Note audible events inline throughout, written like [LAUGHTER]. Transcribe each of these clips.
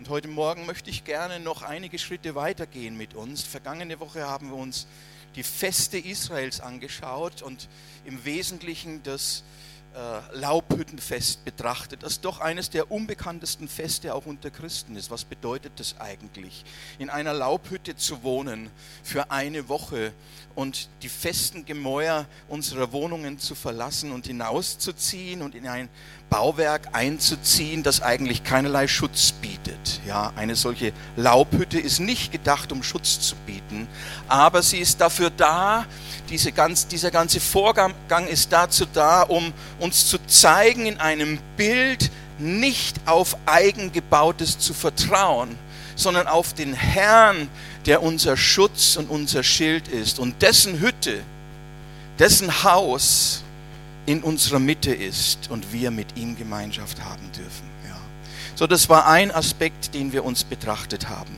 Und heute Morgen möchte ich gerne noch einige Schritte weitergehen mit uns. Vergangene Woche haben wir uns die Feste Israels angeschaut und im Wesentlichen das äh, Laubhüttenfest betrachtet, das doch eines der unbekanntesten Feste auch unter Christen ist. Was bedeutet das eigentlich, in einer Laubhütte zu wohnen für eine Woche und die festen Gemäuer unserer Wohnungen zu verlassen und hinauszuziehen und in ein Bauwerk einzuziehen, das eigentlich keinerlei Schutz bietet. Ja, eine solche Laubhütte ist nicht gedacht, um Schutz zu bieten, aber sie ist dafür da, diese ganz, dieser ganze Vorgang ist dazu da, um uns zu zeigen in einem Bild, nicht auf Eigengebautes zu vertrauen, sondern auf den Herrn, der unser Schutz und unser Schild ist und dessen Hütte, dessen Haus in unserer Mitte ist und wir mit ihm Gemeinschaft haben dürfen. Ja. So, das war ein Aspekt, den wir uns betrachtet haben.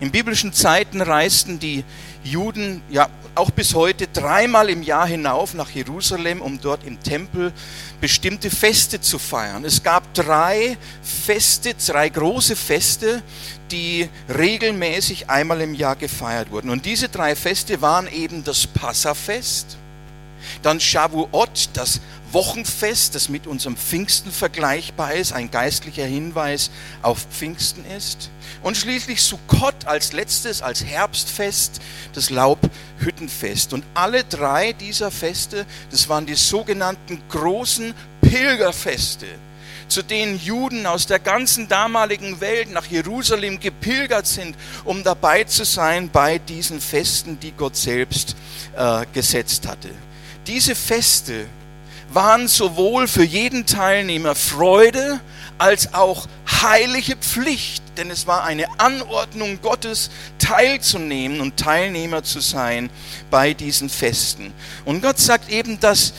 In biblischen Zeiten reisten die Juden ja auch bis heute dreimal im Jahr hinauf nach Jerusalem, um dort im Tempel bestimmte Feste zu feiern. Es gab drei Feste, drei große Feste, die regelmäßig einmal im Jahr gefeiert wurden. Und diese drei Feste waren eben das Passafest, dann Shavuot, das Wochenfest, das mit unserem Pfingsten vergleichbar ist, ein geistlicher Hinweis auf Pfingsten ist. Und schließlich Sukkot als letztes, als Herbstfest, das Laubhüttenfest. Und alle drei dieser Feste, das waren die sogenannten großen Pilgerfeste zu denen Juden aus der ganzen damaligen Welt nach Jerusalem gepilgert sind, um dabei zu sein bei diesen Festen, die Gott selbst äh, gesetzt hatte. Diese Feste waren sowohl für jeden Teilnehmer Freude als auch heilige Pflicht, denn es war eine Anordnung Gottes, teilzunehmen und Teilnehmer zu sein bei diesen Festen. Und Gott sagt eben, dass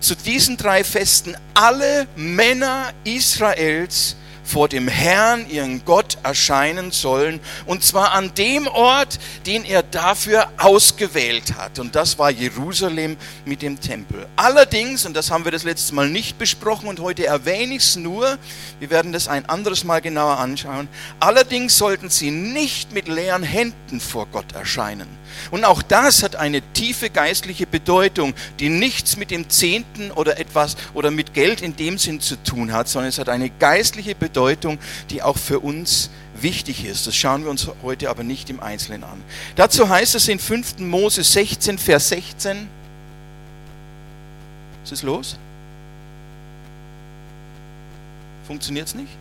zu diesen drei Festen alle Männer Israels vor dem Herrn, ihren Gott, erscheinen sollen. Und zwar an dem Ort, den er dafür ausgewählt hat. Und das war Jerusalem mit dem Tempel. Allerdings, und das haben wir das letzte Mal nicht besprochen und heute erwähne ich es nur, wir werden das ein anderes Mal genauer anschauen, allerdings sollten sie nicht mit leeren Händen vor Gott erscheinen. Und auch das hat eine tiefe geistliche Bedeutung, die nichts mit dem Zehnten oder etwas oder mit Geld in dem Sinn zu tun hat, sondern es hat eine geistliche Bedeutung, die auch für uns wichtig ist. Das schauen wir uns heute aber nicht im Einzelnen an. Dazu heißt es in 5. Mose 16, Vers 16. Was ist los? Funktioniert es nicht?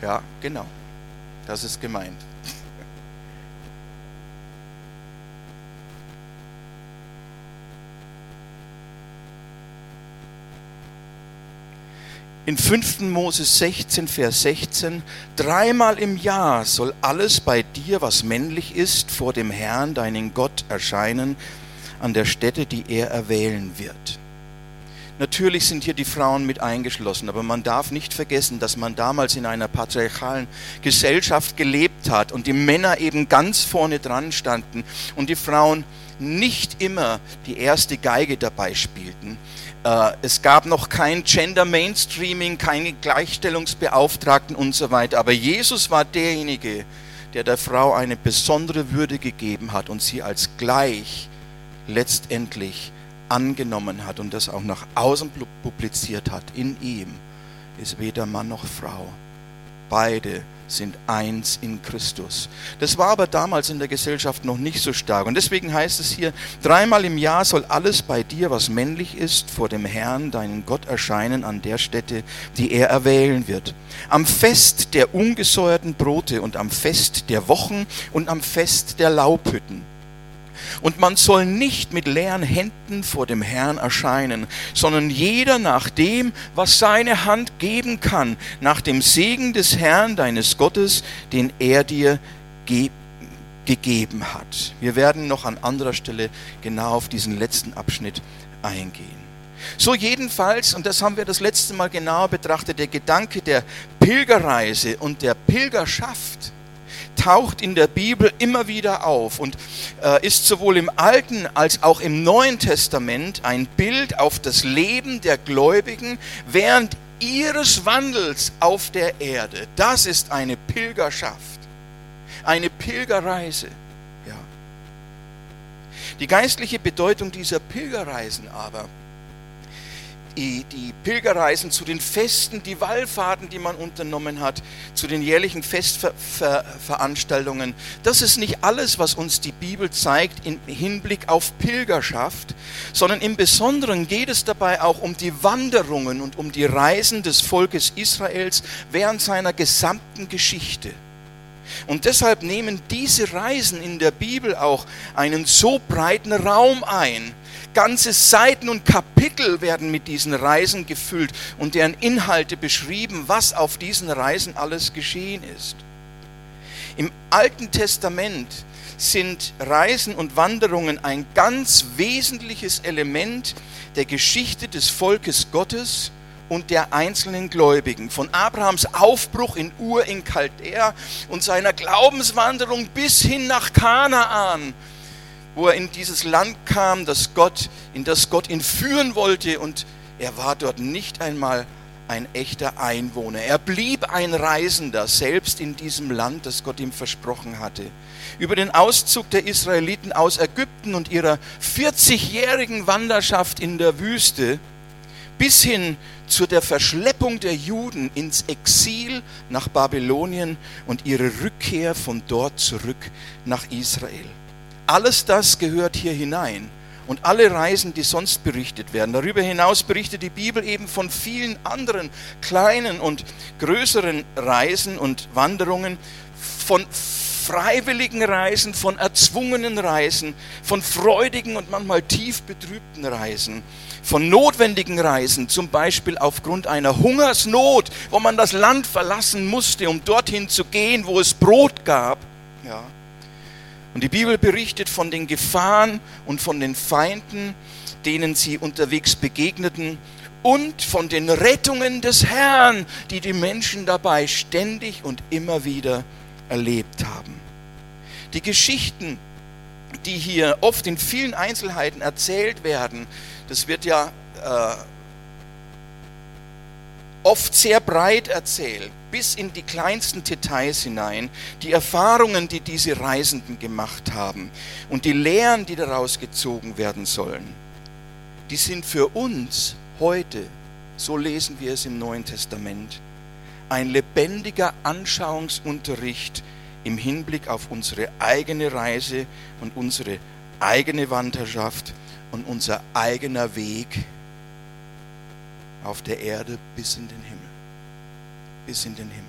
Ja, genau. Das ist gemeint. In 5. Mose 16, Vers 16, dreimal im Jahr soll alles bei dir, was männlich ist, vor dem Herrn, deinen Gott, erscheinen, an der Stätte, die er erwählen wird. Natürlich sind hier die Frauen mit eingeschlossen, aber man darf nicht vergessen, dass man damals in einer patriarchalen Gesellschaft gelebt hat und die Männer eben ganz vorne dran standen und die Frauen nicht immer die erste Geige dabei spielten. Äh, es gab noch kein Gender Mainstreaming, keine Gleichstellungsbeauftragten und so weiter, aber Jesus war derjenige, der der Frau eine besondere Würde gegeben hat und sie als gleich letztendlich angenommen hat und das auch nach außen publiziert hat, in ihm ist weder Mann noch Frau. Beide sind eins in Christus. Das war aber damals in der Gesellschaft noch nicht so stark. Und deswegen heißt es hier, dreimal im Jahr soll alles bei dir, was männlich ist, vor dem Herrn, deinen Gott, erscheinen an der Stätte, die er erwählen wird. Am Fest der ungesäuerten Brote und am Fest der Wochen und am Fest der Laubhütten und man soll nicht mit leeren Händen vor dem Herrn erscheinen, sondern jeder nach dem, was seine Hand geben kann, nach dem Segen des Herrn deines Gottes, den er dir ge gegeben hat. Wir werden noch an anderer Stelle genau auf diesen letzten Abschnitt eingehen. So jedenfalls, und das haben wir das letzte Mal genauer betrachtet, der Gedanke der Pilgerreise und der Pilgerschaft taucht in der Bibel immer wieder auf und äh, ist sowohl im Alten als auch im Neuen Testament ein Bild auf das Leben der Gläubigen während ihres Wandels auf der Erde. Das ist eine Pilgerschaft, eine Pilgerreise. Ja. Die geistliche Bedeutung dieser Pilgerreisen aber die, Pilgerreisen zu den Festen, die Wallfahrten, die man unternommen hat, zu den jährlichen Festveranstaltungen. Das ist nicht alles, was uns die Bibel zeigt im Hinblick auf Pilgerschaft, sondern im Besonderen geht es dabei auch um die Wanderungen und um die Reisen des Volkes Israels während seiner gesamten Geschichte. Und deshalb nehmen diese Reisen in der Bibel auch einen so breiten Raum ein, Ganze Seiten und Kapitel werden mit diesen Reisen gefüllt und deren Inhalte beschrieben, was auf diesen Reisen alles geschehen ist. Im Alten Testament sind Reisen und Wanderungen ein ganz wesentliches Element der Geschichte des Volkes Gottes und der einzelnen Gläubigen. Von Abrahams Aufbruch in Ur in Chaldea und seiner Glaubenswanderung bis hin nach Kanaan wo er in dieses Land kam, das Gott, in das Gott ihn führen wollte und er war dort nicht einmal ein echter Einwohner. Er blieb ein Reisender, selbst in diesem Land, das Gott ihm versprochen hatte. Über den Auszug der Israeliten aus Ägypten und ihrer 40-jährigen Wanderschaft in der Wüste bis hin zu der Verschleppung der Juden ins Exil nach Babylonien und ihre Rückkehr von dort zurück nach Israel. Alles das gehört hier hinein. Und alle Reisen, die sonst berichtet werden. Darüber hinaus berichtet die Bibel eben von vielen anderen kleinen und größeren Reisen und Wanderungen, von freiwilligen Reisen, von erzwungenen Reisen, von freudigen und manchmal tief betrübten Reisen, von notwendigen Reisen, zum Beispiel aufgrund einer Hungersnot, wo man das Land verlassen musste, um dorthin zu gehen, wo es Brot gab. Ja. Und die Bibel berichtet von den Gefahren und von den Feinden, denen sie unterwegs begegneten und von den Rettungen des Herrn, die die Menschen dabei ständig und immer wieder erlebt haben. Die Geschichten, die hier oft in vielen Einzelheiten erzählt werden, das wird ja äh, oft sehr breit erzählt, bis in die kleinsten Details hinein, die Erfahrungen, die diese Reisenden gemacht haben und die Lehren, die daraus gezogen werden sollen, die sind für uns heute, so lesen wir es im Neuen Testament, ein lebendiger Anschauungsunterricht im Hinblick auf unsere eigene Reise und unsere eigene Wanderschaft und unser eigener Weg auf der Erde bis in den Himmel. Bis in den Himmel.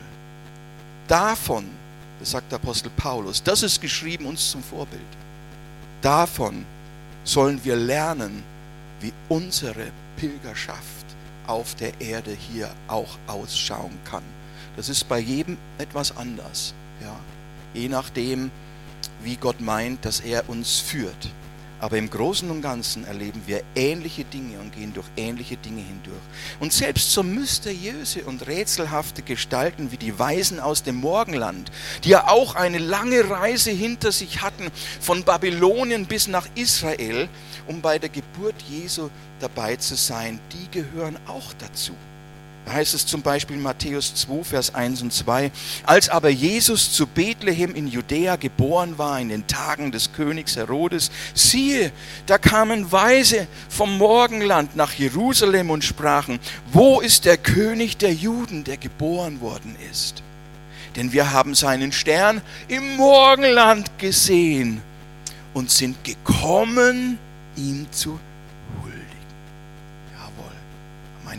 Davon, das sagt der Apostel Paulus, das ist geschrieben uns zum Vorbild. Davon sollen wir lernen, wie unsere Pilgerschaft auf der Erde hier auch ausschauen kann. Das ist bei jedem etwas anders. Ja? Je nachdem, wie Gott meint, dass er uns führt. Aber im Großen und Ganzen erleben wir ähnliche Dinge und gehen durch ähnliche Dinge hindurch. Und selbst so mysteriöse und rätselhafte Gestalten wie die Weisen aus dem Morgenland, die ja auch eine lange Reise hinter sich hatten, von Babylonien bis nach Israel, um bei der Geburt Jesu dabei zu sein, die gehören auch dazu. Heißt es zum Beispiel in Matthäus 2, Vers 1 und 2, als aber Jesus zu Bethlehem in Judäa geboren war in den Tagen des Königs Herodes, siehe, da kamen Weise vom Morgenland nach Jerusalem und sprachen, wo ist der König der Juden, der geboren worden ist? Denn wir haben seinen Stern im Morgenland gesehen und sind gekommen, ihm zu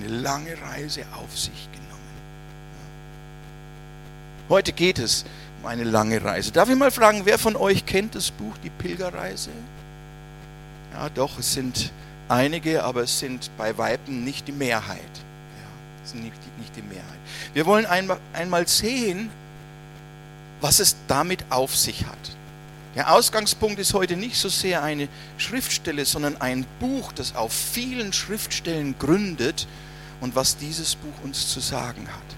eine lange Reise auf sich genommen. Heute geht es um eine lange Reise. Darf ich mal fragen, wer von euch kennt das Buch Die Pilgerreise? Ja, doch, es sind einige, aber es sind bei Weiben nicht die Mehrheit. Ja, es sind nicht, nicht die Mehrheit. Wir wollen einmal, einmal sehen, was es damit auf sich hat. Der Ausgangspunkt ist heute nicht so sehr eine Schriftstelle, sondern ein Buch, das auf vielen Schriftstellen gründet und was dieses Buch uns zu sagen hat.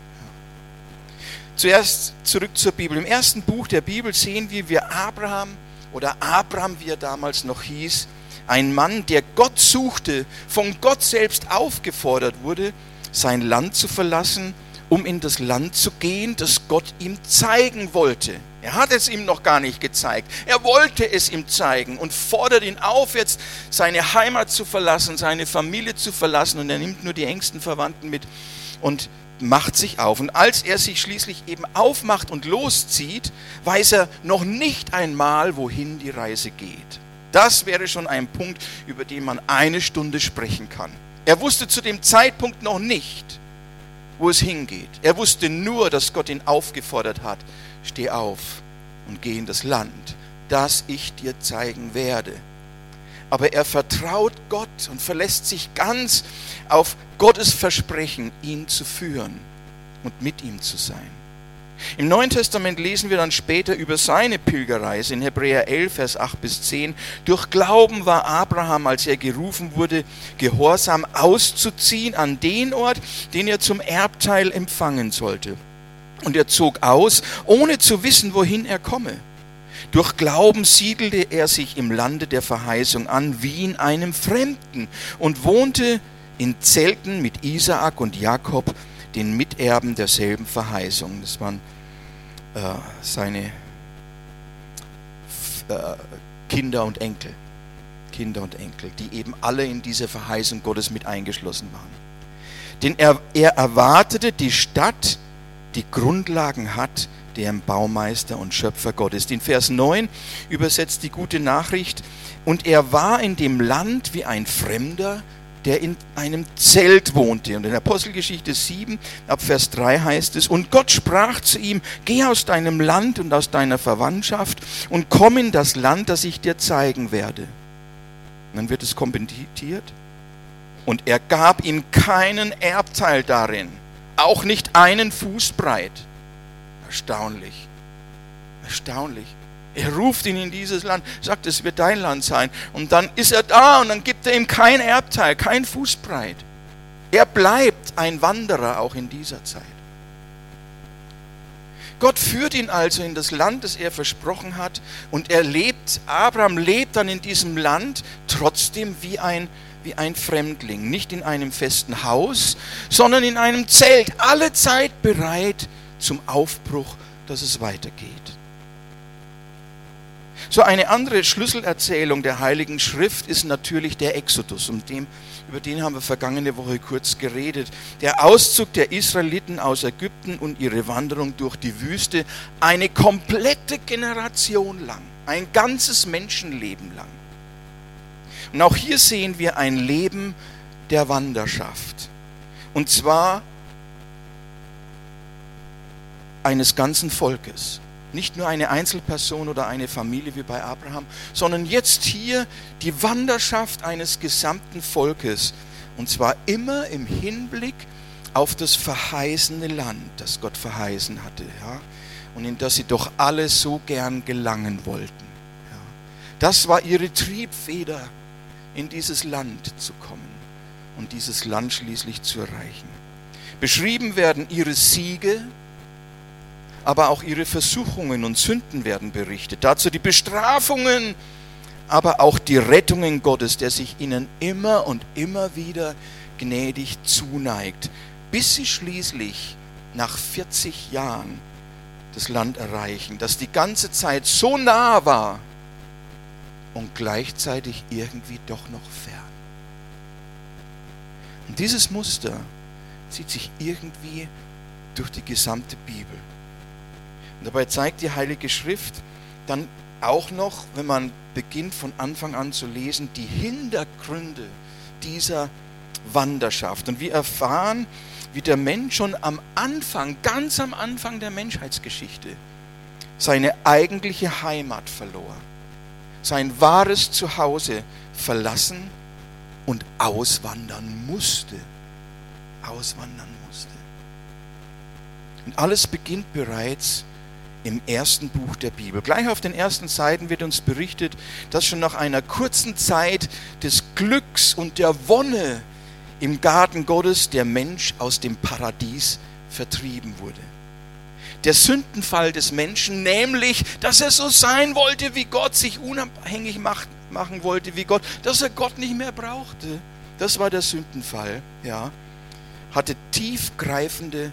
Zuerst zurück zur Bibel. Im ersten Buch der Bibel sehen wir, wie Abraham oder Abraham, wie er damals noch hieß, ein Mann, der Gott suchte, von Gott selbst aufgefordert wurde, sein Land zu verlassen, um in das Land zu gehen, das Gott ihm zeigen wollte. Er hat es ihm noch gar nicht gezeigt. Er wollte es ihm zeigen und fordert ihn auf, jetzt seine Heimat zu verlassen, seine Familie zu verlassen. Und er nimmt nur die engsten Verwandten mit und macht sich auf. Und als er sich schließlich eben aufmacht und loszieht, weiß er noch nicht einmal, wohin die Reise geht. Das wäre schon ein Punkt, über den man eine Stunde sprechen kann. Er wusste zu dem Zeitpunkt noch nicht, wo es hingeht. Er wusste nur, dass Gott ihn aufgefordert hat, steh auf und geh in das Land, das ich dir zeigen werde. Aber er vertraut Gott und verlässt sich ganz auf Gottes Versprechen, ihn zu führen und mit ihm zu sein. Im Neuen Testament lesen wir dann später über seine Pilgerreise in Hebräer 11, Vers 8 bis 10. Durch Glauben war Abraham, als er gerufen wurde, gehorsam auszuziehen an den Ort, den er zum Erbteil empfangen sollte. Und er zog aus, ohne zu wissen, wohin er komme. Durch Glauben siedelte er sich im Lande der Verheißung an, wie in einem Fremden, und wohnte in Zelten mit Isaak und Jakob, den Miterben derselben Verheißung. Das waren äh, seine äh, Kinder und Enkel. Kinder und Enkel, die eben alle in diese Verheißung Gottes mit eingeschlossen waren. Denn er, er erwartete die Stadt, die Grundlagen hat, deren Baumeister und Schöpfer Gott ist. In Vers 9 übersetzt die gute Nachricht, und er war in dem Land wie ein Fremder der in einem Zelt wohnte. Und in Apostelgeschichte 7, ab Vers 3 heißt es, und Gott sprach zu ihm, geh aus deinem Land und aus deiner Verwandtschaft und komm in das Land, das ich dir zeigen werde. Und dann wird es kommentiert. Und er gab ihm keinen Erbteil darin, auch nicht einen Fuß breit. Erstaunlich. Erstaunlich. Er ruft ihn in dieses Land, sagt, es wird dein Land sein. Und dann ist er da und dann gibt er ihm kein Erbteil, kein Fußbreit. Er bleibt ein Wanderer auch in dieser Zeit. Gott führt ihn also in das Land, das er versprochen hat. Und er lebt, Abraham lebt dann in diesem Land trotzdem wie ein, wie ein Fremdling. Nicht in einem festen Haus, sondern in einem Zelt. Alle Zeit bereit zum Aufbruch, dass es weitergeht. So eine andere Schlüsselerzählung der Heiligen Schrift ist natürlich der Exodus, um dem, über den haben wir vergangene Woche kurz geredet. Der Auszug der Israeliten aus Ägypten und ihre Wanderung durch die Wüste, eine komplette Generation lang, ein ganzes Menschenleben lang. Und auch hier sehen wir ein Leben der Wanderschaft. Und zwar eines ganzen Volkes. Nicht nur eine Einzelperson oder eine Familie wie bei Abraham, sondern jetzt hier die Wanderschaft eines gesamten Volkes. Und zwar immer im Hinblick auf das verheißene Land, das Gott verheißen hatte. Ja? Und in das sie doch alle so gern gelangen wollten. Ja? Das war ihre Triebfeder, in dieses Land zu kommen und dieses Land schließlich zu erreichen. Beschrieben werden ihre Siege, aber auch ihre Versuchungen und Sünden werden berichtet. Dazu die Bestrafungen, aber auch die Rettungen Gottes, der sich ihnen immer und immer wieder gnädig zuneigt, bis sie schließlich nach 40 Jahren das Land erreichen, das die ganze Zeit so nah war und gleichzeitig irgendwie doch noch fern. Und dieses Muster zieht sich irgendwie durch die gesamte Bibel. Und dabei zeigt die Heilige Schrift dann auch noch, wenn man beginnt von Anfang an zu lesen, die Hintergründe dieser Wanderschaft. Und wir erfahren, wie der Mensch schon am Anfang, ganz am Anfang der Menschheitsgeschichte, seine eigentliche Heimat verlor, sein wahres Zuhause verlassen und auswandern musste. Auswandern musste. Und alles beginnt bereits im ersten Buch der Bibel. Gleich auf den ersten Seiten wird uns berichtet, dass schon nach einer kurzen Zeit des Glücks und der Wonne im Garten Gottes der Mensch aus dem Paradies vertrieben wurde. Der Sündenfall des Menschen, nämlich, dass er so sein wollte wie Gott, sich unabhängig machen wollte wie Gott, dass er Gott nicht mehr brauchte. Das war der Sündenfall, ja. hatte tiefgreifende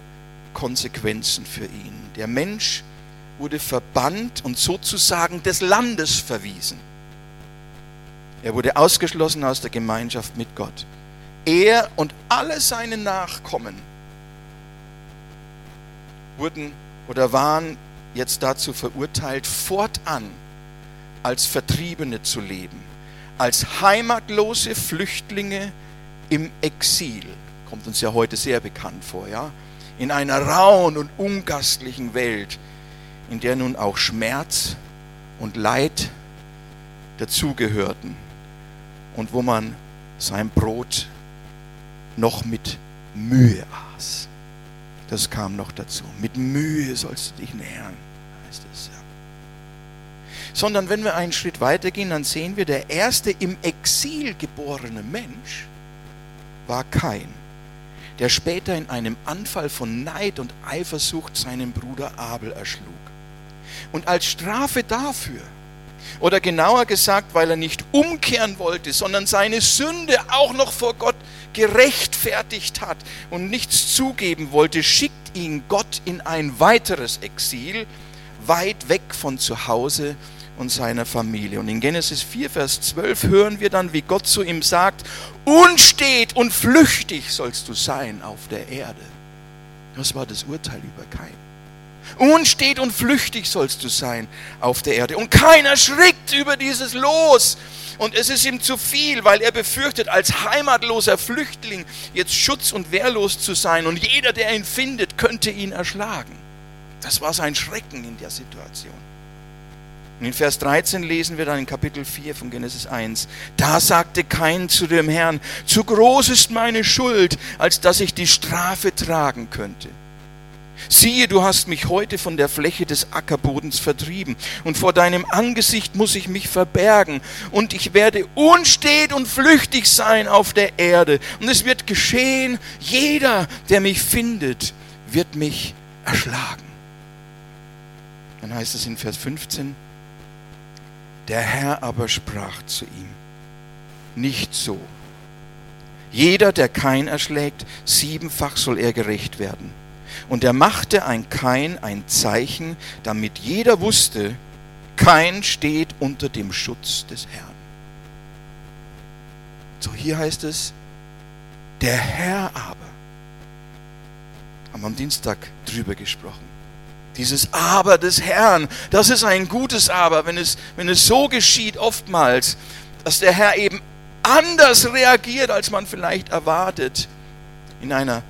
Konsequenzen für ihn. Der Mensch wurde verbannt und sozusagen des Landes verwiesen. Er wurde ausgeschlossen aus der Gemeinschaft mit Gott. Er und alle seine Nachkommen wurden oder waren jetzt dazu verurteilt, fortan als Vertriebene zu leben, als heimatlose Flüchtlinge im Exil. Kommt uns ja heute sehr bekannt vor, ja? In einer rauen und ungastlichen Welt, in der nun auch Schmerz und Leid dazugehörten und wo man sein Brot noch mit Mühe aß. Das kam noch dazu. Mit Mühe sollst du dich nähern, heißt es ja. Sondern wenn wir einen Schritt weitergehen, dann sehen wir, der erste im Exil geborene Mensch war Kain, der später in einem Anfall von Neid und Eifersucht seinen Bruder Abel erschlug. Und als Strafe dafür, oder genauer gesagt, weil er nicht umkehren wollte, sondern seine Sünde auch noch vor Gott gerechtfertigt hat und nichts zugeben wollte, schickt ihn Gott in ein weiteres Exil, weit weg von zu Hause und seiner Familie. Und in Genesis 4, Vers 12 hören wir dann, wie Gott zu ihm sagt, unstet und flüchtig sollst du sein auf der Erde. Das war das Urteil über Kain. Unstet und flüchtig sollst du sein auf der Erde. Und keiner schrickt über dieses Los, und es ist ihm zu viel, weil er befürchtet, als heimatloser Flüchtling jetzt schutz- und wehrlos zu sein. Und jeder, der ihn findet, könnte ihn erschlagen. Das war sein Schrecken in der Situation. Und in Vers 13 lesen wir dann in Kapitel 4 von Genesis 1, da sagte Kain zu dem Herrn, zu groß ist meine Schuld, als dass ich die Strafe tragen könnte. Siehe, du hast mich heute von der Fläche des Ackerbodens vertrieben, und vor deinem Angesicht muss ich mich verbergen, und ich werde unstet und flüchtig sein auf der Erde. Und es wird geschehen, jeder, der mich findet, wird mich erschlagen. Dann heißt es in Vers 15, der Herr aber sprach zu ihm, nicht so. Jeder, der kein erschlägt, siebenfach soll er gerecht werden. Und er machte ein Kain ein Zeichen, damit jeder wusste, Kain steht unter dem Schutz des Herrn. So hier heißt es, der Herr aber, haben wir am Dienstag drüber gesprochen. Dieses Aber des Herrn, das ist ein gutes Aber, wenn es, wenn es so geschieht oftmals, dass der Herr eben anders reagiert, als man vielleicht erwartet, in einer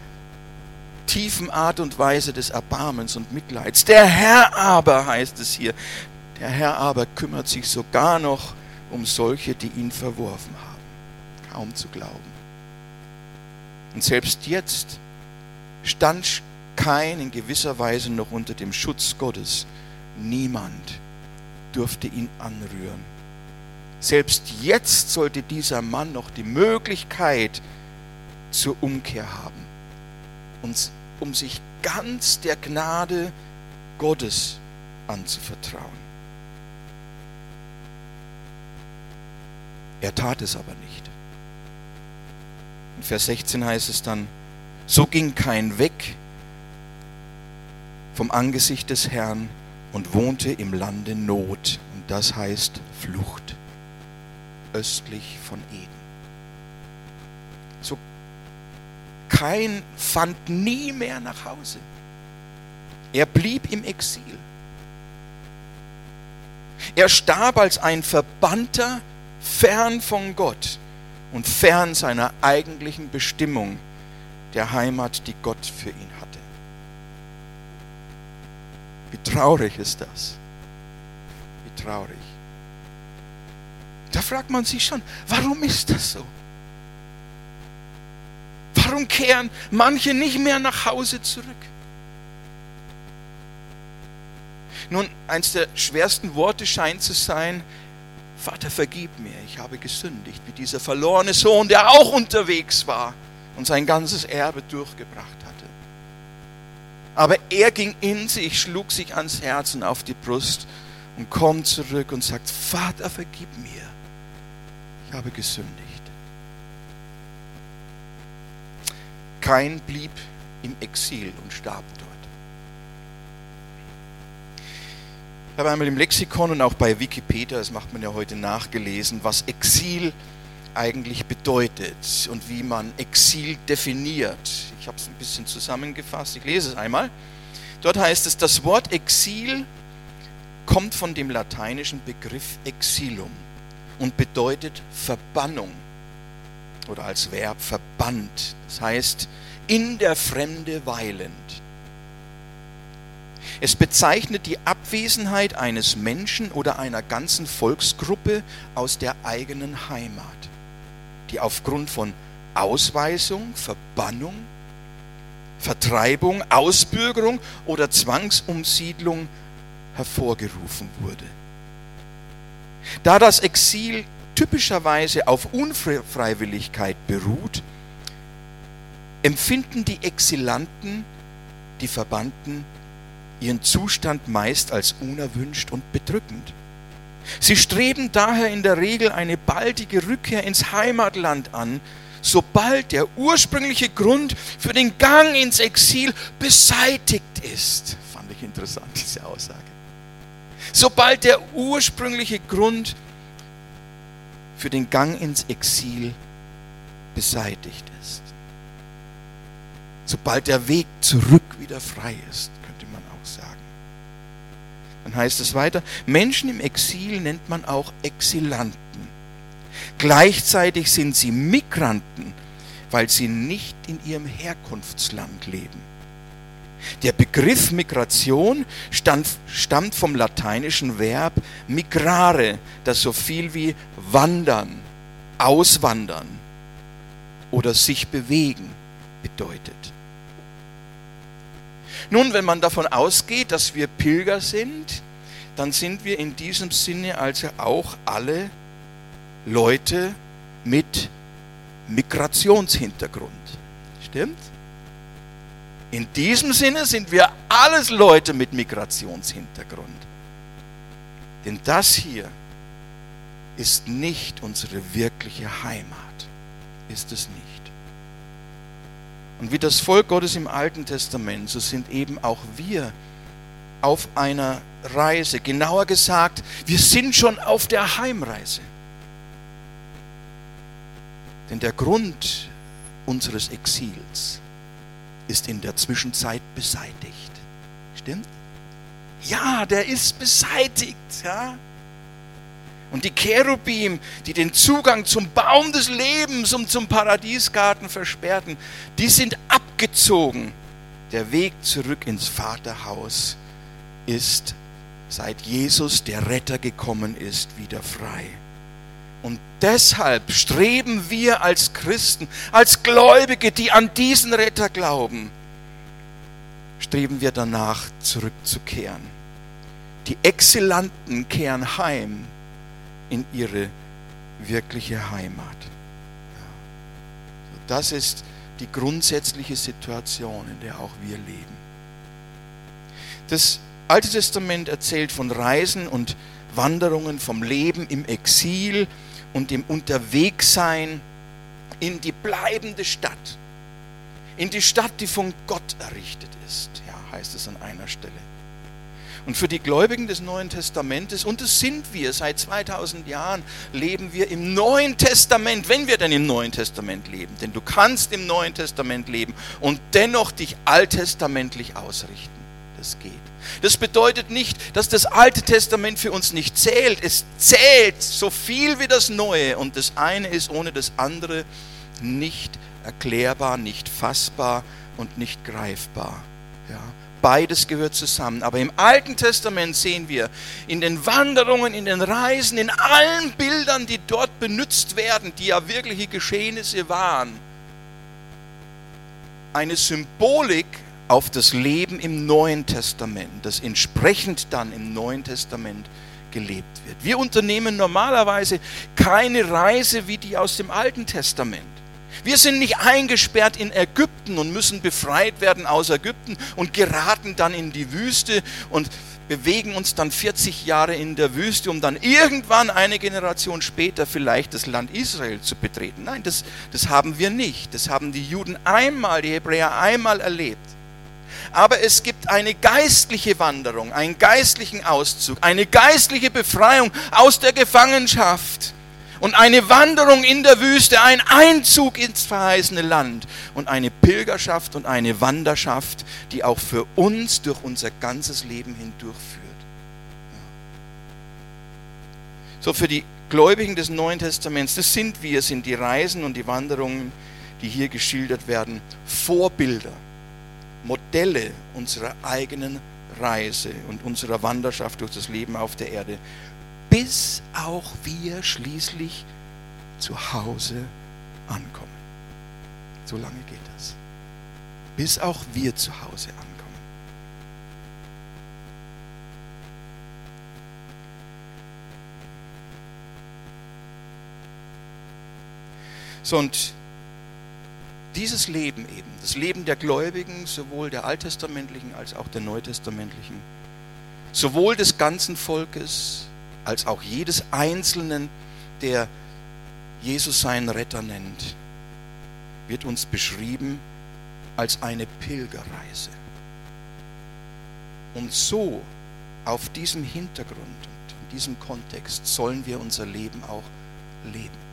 tiefen Art und Weise des Erbarmens und Mitleids. Der Herr aber, heißt es hier, der Herr aber kümmert sich sogar noch um solche, die ihn verworfen haben. Kaum zu glauben. Und selbst jetzt stand kein in gewisser Weise noch unter dem Schutz Gottes. Niemand durfte ihn anrühren. Selbst jetzt sollte dieser Mann noch die Möglichkeit zur Umkehr haben und um sich ganz der Gnade Gottes anzuvertrauen. Er tat es aber nicht. In Vers 16 heißt es dann, so ging kein weg vom Angesicht des Herrn und wohnte im Lande Not. Und das heißt Flucht, östlich von Eden. Kain fand nie mehr nach Hause. Er blieb im Exil. Er starb als ein Verbannter fern von Gott und fern seiner eigentlichen Bestimmung, der Heimat, die Gott für ihn hatte. Wie traurig ist das? Wie traurig. Da fragt man sich schon, warum ist das so? Warum kehren manche nicht mehr nach Hause zurück? Nun, eins der schwersten Worte scheint zu sein, Vater, vergib mir, ich habe gesündigt, wie dieser verlorene Sohn, der auch unterwegs war und sein ganzes Erbe durchgebracht hatte. Aber er ging in sich, schlug sich ans Herz und auf die Brust und kommt zurück und sagt, Vater, vergib mir, ich habe gesündigt. Kein blieb im Exil und starb dort. Ich habe einmal im Lexikon und auch bei Wikipedia, das macht man ja heute nachgelesen, was Exil eigentlich bedeutet und wie man Exil definiert. Ich habe es ein bisschen zusammengefasst, ich lese es einmal. Dort heißt es, das Wort Exil kommt von dem lateinischen Begriff Exilum und bedeutet Verbannung oder als Verb verbannt. Das heißt, in der Fremde weilend. Es bezeichnet die Abwesenheit eines Menschen oder einer ganzen Volksgruppe aus der eigenen Heimat, die aufgrund von Ausweisung, Verbannung, Vertreibung, Ausbürgerung oder Zwangsumsiedlung hervorgerufen wurde. Da das Exil typischerweise auf Unfreiwilligkeit beruht, empfinden die Exilanten, die Verbannten, ihren Zustand meist als unerwünscht und bedrückend. Sie streben daher in der Regel eine baldige Rückkehr ins Heimatland an, sobald der ursprüngliche Grund für den Gang ins Exil beseitigt ist. Fand ich interessant, diese Aussage. Sobald der ursprüngliche Grund für den Gang ins Exil beseitigt ist. Sobald der Weg zurück wieder frei ist, könnte man auch sagen. Dann heißt es weiter, Menschen im Exil nennt man auch Exilanten. Gleichzeitig sind sie Migranten, weil sie nicht in ihrem Herkunftsland leben. Der Begriff Migration stammt vom lateinischen Verb migrare, das so viel wie wandern, auswandern oder sich bewegen bedeutet. Nun, wenn man davon ausgeht, dass wir Pilger sind, dann sind wir in diesem Sinne also auch alle Leute mit Migrationshintergrund. Stimmt? In diesem Sinne sind wir alles Leute mit Migrationshintergrund. Denn das hier ist nicht unsere wirkliche Heimat. Ist es nicht. Und wie das Volk Gottes im Alten Testament, so sind eben auch wir auf einer Reise. Genauer gesagt, wir sind schon auf der Heimreise. Denn der Grund unseres Exils ist in der Zwischenzeit beseitigt. Stimmt? Ja, der ist beseitigt. Ja? Und die Cherubim, die den Zugang zum Baum des Lebens und zum Paradiesgarten versperrten, die sind abgezogen. Der Weg zurück ins Vaterhaus ist, seit Jesus, der Retter, gekommen ist, wieder frei. Und deshalb streben wir als Christen, als Gläubige, die an diesen Retter glauben, streben wir danach zurückzukehren. Die Exilanten kehren heim in ihre wirkliche Heimat. Das ist die grundsätzliche Situation, in der auch wir leben. Das Alte Testament erzählt von Reisen und Wanderungen, vom Leben im Exil und dem Unterwegsein in die bleibende Stadt. In die Stadt, die von Gott errichtet ist, ja, heißt es an einer Stelle. Und für die Gläubigen des Neuen Testamentes, und das sind wir, seit 2000 Jahren leben wir im Neuen Testament, wenn wir denn im Neuen Testament leben. Denn du kannst im Neuen Testament leben und dennoch dich alttestamentlich ausrichten. Das geht. Das bedeutet nicht, dass das Alte Testament für uns nicht zählt. Es zählt so viel wie das Neue. Und das eine ist ohne das andere nicht erklärbar, nicht fassbar und nicht greifbar. Ja. Beides gehört zusammen. Aber im Alten Testament sehen wir in den Wanderungen, in den Reisen, in allen Bildern, die dort benutzt werden, die ja wirkliche Geschehnisse waren, eine Symbolik auf das Leben im Neuen Testament, das entsprechend dann im Neuen Testament gelebt wird. Wir unternehmen normalerweise keine Reise wie die aus dem Alten Testament. Wir sind nicht eingesperrt in Ägypten und müssen befreit werden aus Ägypten und geraten dann in die Wüste und bewegen uns dann 40 Jahre in der Wüste, um dann irgendwann eine Generation später vielleicht das Land Israel zu betreten. Nein, das, das haben wir nicht. Das haben die Juden einmal, die Hebräer einmal erlebt. Aber es gibt eine geistliche Wanderung, einen geistlichen Auszug, eine geistliche Befreiung aus der Gefangenschaft und eine Wanderung in der Wüste, ein Einzug ins verheißene Land und eine Pilgerschaft und eine Wanderschaft, die auch für uns durch unser ganzes Leben hindurchführt. So für die Gläubigen des Neuen Testaments, das sind wir, sind die Reisen und die Wanderungen, die hier geschildert werden, Vorbilder, Modelle unserer eigenen Reise und unserer Wanderschaft durch das Leben auf der Erde bis auch wir schließlich zu Hause ankommen. So lange geht das. Bis auch wir zu Hause ankommen. So, und dieses Leben eben, das Leben der Gläubigen, sowohl der alttestamentlichen als auch der neutestamentlichen, sowohl des ganzen Volkes als auch jedes Einzelnen, der Jesus seinen Retter nennt, wird uns beschrieben als eine Pilgerreise. Und so, auf diesem Hintergrund und in diesem Kontext, sollen wir unser Leben auch leben.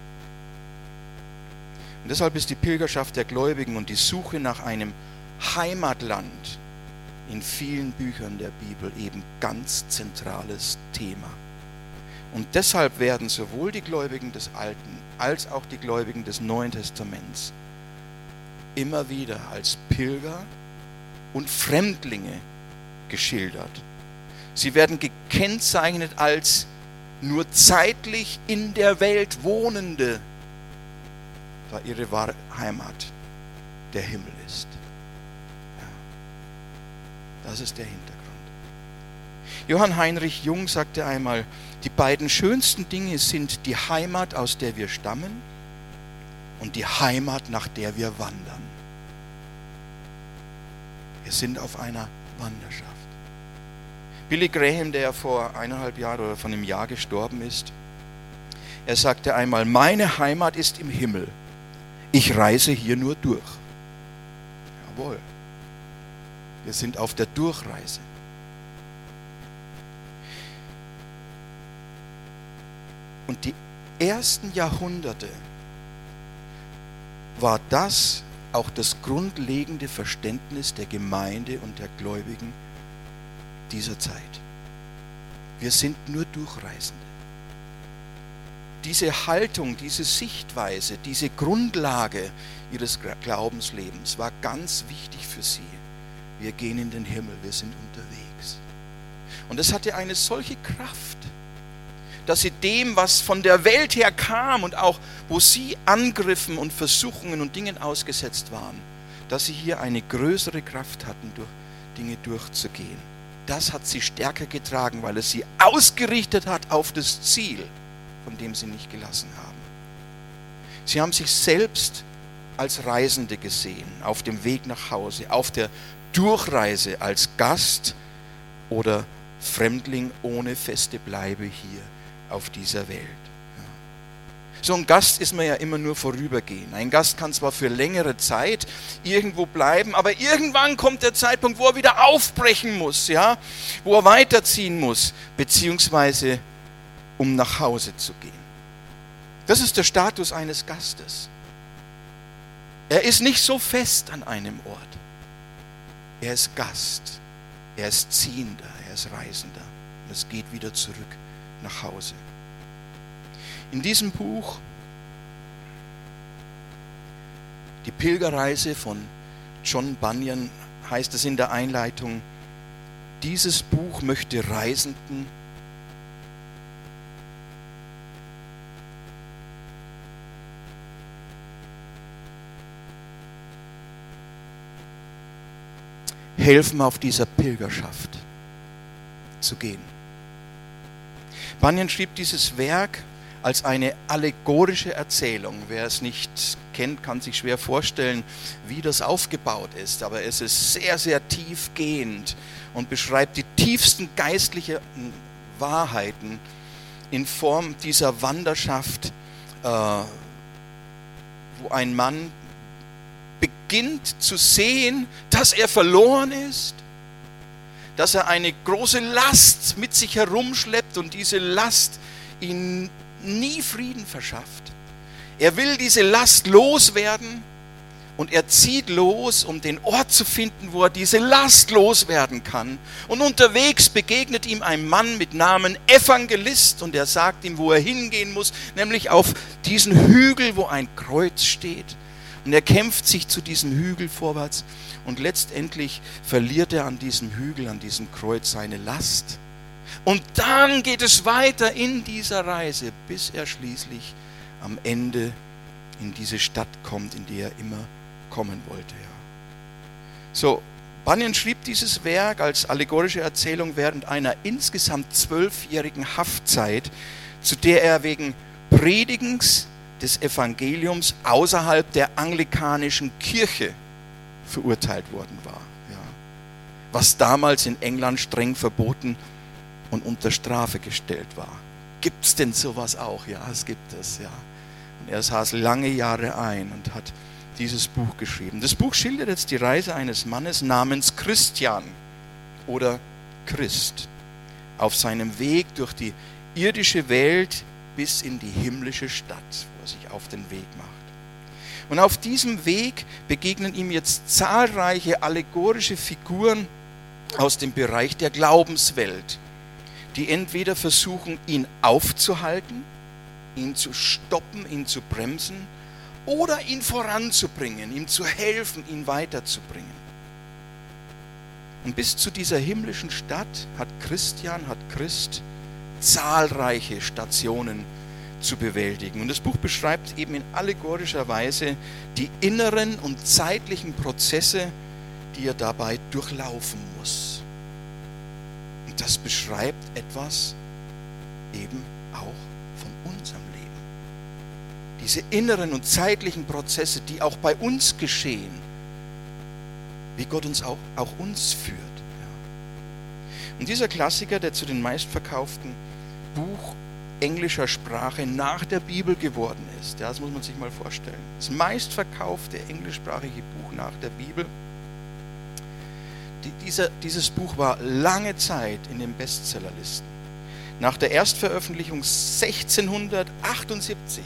Und deshalb ist die Pilgerschaft der Gläubigen und die Suche nach einem Heimatland in vielen Büchern der Bibel eben ganz zentrales Thema. Und deshalb werden sowohl die Gläubigen des Alten als auch die Gläubigen des Neuen Testaments immer wieder als Pilger und Fremdlinge geschildert. Sie werden gekennzeichnet als nur zeitlich in der Welt Wohnende, da ihre Heimat der Himmel ist. Ja, das ist der Hintergrund. Johann Heinrich Jung sagte einmal, die beiden schönsten Dinge sind die Heimat, aus der wir stammen, und die Heimat, nach der wir wandern. Wir sind auf einer Wanderschaft. Billy Graham, der vor eineinhalb Jahren oder von einem Jahr gestorben ist, er sagte einmal, meine Heimat ist im Himmel. Ich reise hier nur durch. Jawohl. Wir sind auf der Durchreise. Und die ersten Jahrhunderte war das auch das grundlegende Verständnis der Gemeinde und der Gläubigen dieser Zeit. Wir sind nur Durchreisende. Diese Haltung, diese Sichtweise, diese Grundlage ihres Glaubenslebens war ganz wichtig für sie. Wir gehen in den Himmel, wir sind unterwegs. Und es hatte eine solche Kraft, dass sie dem, was von der Welt her kam und auch wo sie Angriffen und Versuchungen und Dingen ausgesetzt waren, dass sie hier eine größere Kraft hatten, durch Dinge durchzugehen. Das hat sie stärker getragen, weil es sie ausgerichtet hat auf das Ziel, von dem sie nicht gelassen haben. Sie haben sich selbst als Reisende gesehen, auf dem Weg nach Hause, auf der Durchreise als Gast oder Fremdling ohne feste Bleibe hier auf dieser Welt. So ein Gast ist man ja immer nur vorübergehend. Ein Gast kann zwar für längere Zeit irgendwo bleiben, aber irgendwann kommt der Zeitpunkt, wo er wieder aufbrechen muss, ja, wo er weiterziehen muss, beziehungsweise um nach Hause zu gehen. Das ist der Status eines Gastes. Er ist nicht so fest an einem Ort. Er ist Gast, er ist Ziehender, er ist Reisender. Und es geht wieder zurück nach Hause. In diesem Buch, die Pilgerreise von John Bunyan, heißt es in der Einleitung, dieses Buch möchte Reisenden helfen, auf dieser Pilgerschaft zu gehen. Bunyan schrieb dieses Werk als eine allegorische Erzählung. Wer es nicht kennt, kann sich schwer vorstellen, wie das aufgebaut ist. Aber es ist sehr, sehr tiefgehend und beschreibt die tiefsten geistlichen Wahrheiten in Form dieser Wanderschaft, äh, wo ein Mann beginnt zu sehen, dass er verloren ist, dass er eine große Last mit sich herumschleppt und diese Last ihn nie Frieden verschafft. Er will diese Last loswerden und er zieht los, um den Ort zu finden, wo er diese Last loswerden kann. Und unterwegs begegnet ihm ein Mann mit Namen Evangelist und er sagt ihm, wo er hingehen muss, nämlich auf diesen Hügel, wo ein Kreuz steht. Und er kämpft sich zu diesem Hügel vorwärts und letztendlich verliert er an diesem Hügel, an diesem Kreuz seine Last. Und dann geht es weiter in dieser Reise, bis er schließlich am Ende in diese Stadt kommt, in die er immer kommen wollte. So, Bunyan schrieb dieses Werk als allegorische Erzählung während einer insgesamt zwölfjährigen Haftzeit, zu der er wegen Predigens des Evangeliums außerhalb der anglikanischen Kirche verurteilt worden war. Ja. Was damals in England streng verboten und unter Strafe gestellt war. Gibt es denn sowas auch? Ja, es gibt es, ja. Und er saß lange Jahre ein und hat dieses Buch geschrieben. Das Buch schildert jetzt die Reise eines Mannes namens Christian oder Christ auf seinem Weg durch die irdische Welt bis in die himmlische Stadt, wo er sich auf den Weg macht. Und auf diesem Weg begegnen ihm jetzt zahlreiche allegorische Figuren aus dem Bereich der Glaubenswelt, die entweder versuchen, ihn aufzuhalten, ihn zu stoppen, ihn zu bremsen oder ihn voranzubringen, ihm zu helfen, ihn weiterzubringen. Und bis zu dieser himmlischen Stadt hat Christian, hat Christ zahlreiche Stationen zu bewältigen. Und das Buch beschreibt eben in allegorischer Weise die inneren und zeitlichen Prozesse, die er dabei durchlaufen muss. Und das beschreibt etwas eben auch von unserem diese inneren und zeitlichen Prozesse, die auch bei uns geschehen, wie Gott uns auch, auch uns führt. Und dieser Klassiker, der zu den meistverkauften Buch englischer Sprache nach der Bibel geworden ist, ja, das muss man sich mal vorstellen. Das meistverkaufte englischsprachige Buch nach der Bibel. Die, dieser, dieses Buch war lange Zeit in den Bestsellerlisten. Nach der Erstveröffentlichung 1678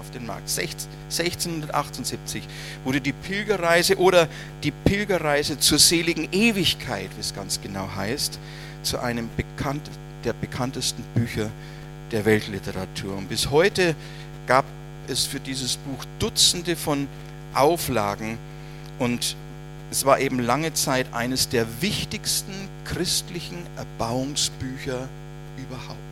auf den Markt. 1678 wurde die Pilgerreise oder die Pilgerreise zur seligen Ewigkeit, wie es ganz genau heißt, zu einem bekannt, der bekanntesten Bücher der Weltliteratur. Und bis heute gab es für dieses Buch Dutzende von Auflagen und es war eben lange Zeit eines der wichtigsten christlichen Erbauungsbücher überhaupt.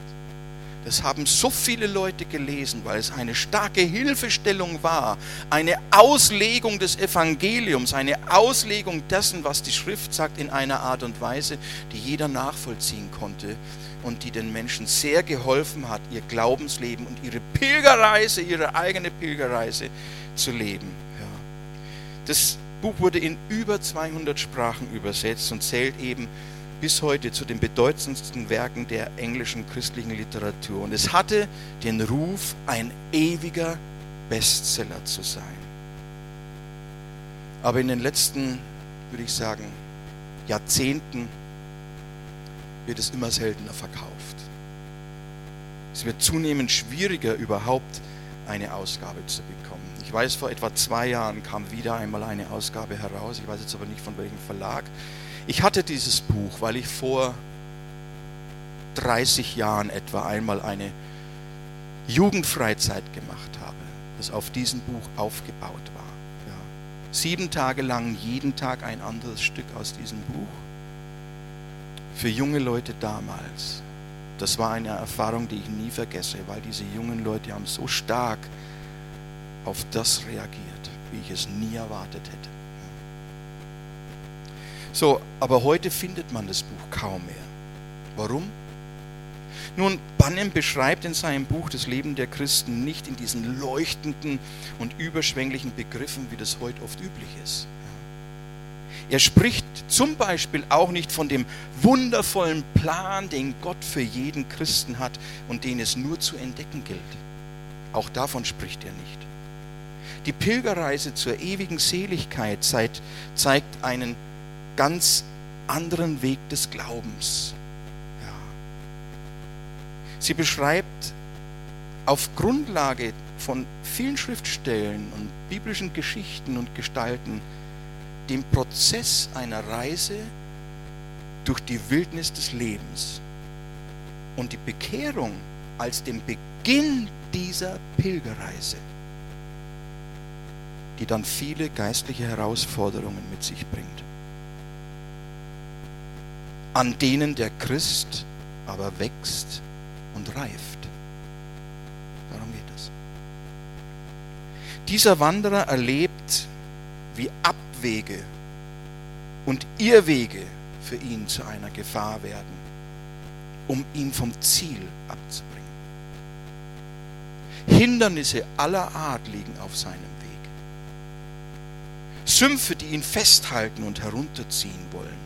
Das haben so viele Leute gelesen, weil es eine starke Hilfestellung war, eine Auslegung des Evangeliums, eine Auslegung dessen, was die Schrift sagt, in einer Art und Weise, die jeder nachvollziehen konnte und die den Menschen sehr geholfen hat, ihr Glaubensleben und ihre Pilgerreise, ihre eigene Pilgerreise zu leben. Ja. Das Buch wurde in über 200 Sprachen übersetzt und zählt eben bis heute zu den bedeutendsten Werken der englischen christlichen Literatur. Und es hatte den Ruf, ein ewiger Bestseller zu sein. Aber in den letzten, würde ich sagen, Jahrzehnten wird es immer seltener verkauft. Es wird zunehmend schwieriger, überhaupt eine Ausgabe zu bekommen. Ich weiß, vor etwa zwei Jahren kam wieder einmal eine Ausgabe heraus. Ich weiß jetzt aber nicht von welchem Verlag. Ich hatte dieses Buch, weil ich vor 30 Jahren etwa einmal eine Jugendfreizeit gemacht habe, das auf diesem Buch aufgebaut war. Ja. Sieben Tage lang, jeden Tag ein anderes Stück aus diesem Buch. Für junge Leute damals. Das war eine Erfahrung, die ich nie vergesse, weil diese jungen Leute haben so stark auf das reagiert, wie ich es nie erwartet hätte. So, aber heute findet man das Buch kaum mehr. Warum? Nun, Bannem beschreibt in seinem Buch das Leben der Christen nicht in diesen leuchtenden und überschwänglichen Begriffen, wie das heute oft üblich ist. Er spricht zum Beispiel auch nicht von dem wundervollen Plan, den Gott für jeden Christen hat und den es nur zu entdecken gilt. Auch davon spricht er nicht. Die Pilgerreise zur ewigen Seligkeit zeigt einen ganz anderen Weg des Glaubens. Ja. Sie beschreibt auf Grundlage von vielen Schriftstellen und biblischen Geschichten und Gestalten den Prozess einer Reise durch die Wildnis des Lebens und die Bekehrung als den Beginn dieser Pilgerreise, die dann viele geistliche Herausforderungen mit sich bringt an denen der Christ aber wächst und reift. Darum geht es. Dieser Wanderer erlebt, wie Abwege und Irrwege für ihn zu einer Gefahr werden, um ihn vom Ziel abzubringen. Hindernisse aller Art liegen auf seinem Weg. Sümpfe, die ihn festhalten und herunterziehen wollen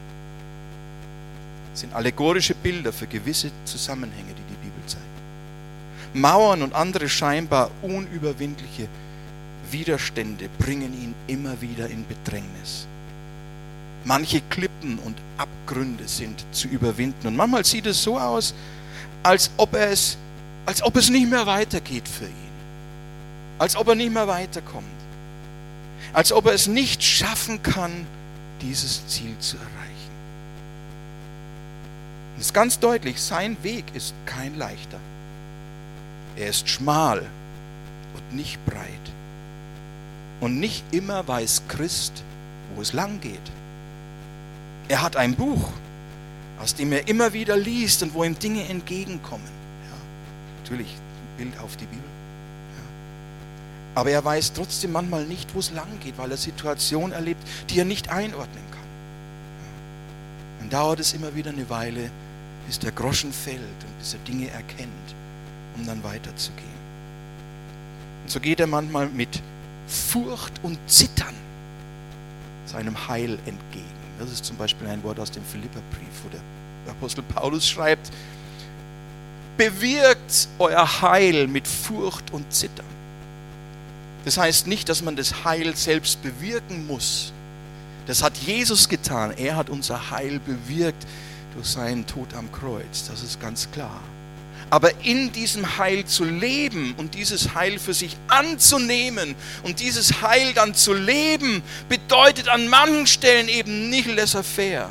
sind allegorische Bilder für gewisse Zusammenhänge, die die Bibel zeigt. Mauern und andere scheinbar unüberwindliche Widerstände bringen ihn immer wieder in Bedrängnis. Manche Klippen und Abgründe sind zu überwinden. Und manchmal sieht es so aus, als ob, es, als ob es nicht mehr weitergeht für ihn. Als ob er nicht mehr weiterkommt. Als ob er es nicht schaffen kann, dieses Ziel zu erreichen. Es ist ganz deutlich, sein Weg ist kein leichter. Er ist schmal und nicht breit. Und nicht immer weiß Christ, wo es lang geht. Er hat ein Buch, aus dem er immer wieder liest und wo ihm Dinge entgegenkommen. Ja, natürlich Bild auf die Bibel. Ja. Aber er weiß trotzdem manchmal nicht, wo es lang geht, weil er Situationen erlebt, die er nicht einordnen kann. Dauert es immer wieder eine Weile, bis der Groschen fällt und bis er Dinge erkennt, um dann weiterzugehen. Und so geht er manchmal mit Furcht und Zittern seinem Heil entgegen. Das ist zum Beispiel ein Wort aus dem Philipperbrief, wo der Apostel Paulus schreibt, bewirkt euer Heil mit Furcht und Zittern. Das heißt nicht, dass man das Heil selbst bewirken muss. Das hat Jesus getan. Er hat unser Heil bewirkt durch seinen Tod am Kreuz. Das ist ganz klar. Aber in diesem Heil zu leben und dieses Heil für sich anzunehmen und dieses Heil dann zu leben, bedeutet an manchen Stellen eben nicht laissez-faire.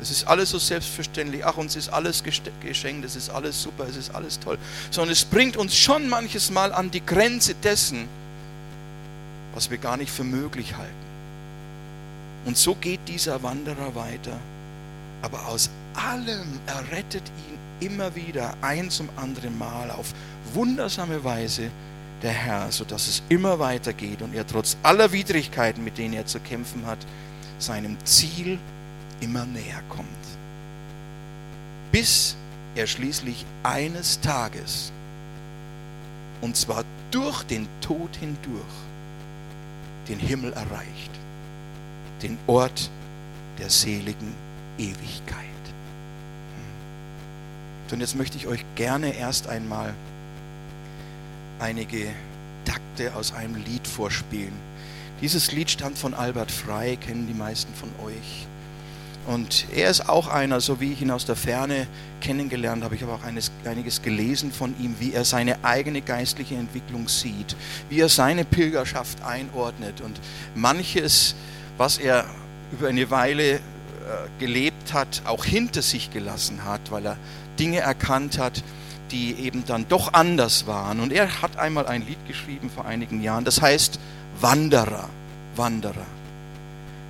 Es ist alles so selbstverständlich. Ach, uns ist alles geschenkt, es ist alles super, es ist alles toll. Sondern es bringt uns schon manches Mal an die Grenze dessen, was wir gar nicht für möglich halten. Und so geht dieser Wanderer weiter aber aus allem errettet ihn immer wieder ein zum anderen Mal auf wundersame Weise der Herr, sodass es immer weitergeht und er trotz aller Widrigkeiten, mit denen er zu kämpfen hat, seinem Ziel immer näher kommt. Bis er schließlich eines Tages, und zwar durch den Tod hindurch, den Himmel erreicht, den Ort der seligen Ewigkeit. Und jetzt möchte ich euch gerne erst einmal einige Takte aus einem Lied vorspielen. Dieses Lied stammt von Albert Frey, kennen die meisten von euch. Und er ist auch einer, so wie ich ihn aus der Ferne kennengelernt habe. Ich habe auch eines, einiges gelesen von ihm, wie er seine eigene geistliche Entwicklung sieht, wie er seine Pilgerschaft einordnet und manches, was er über eine Weile äh, gelebt hat, auch hinter sich gelassen hat, weil er Dinge erkannt hat, die eben dann doch anders waren. Und er hat einmal ein Lied geschrieben vor einigen Jahren, das heißt Wanderer, Wanderer.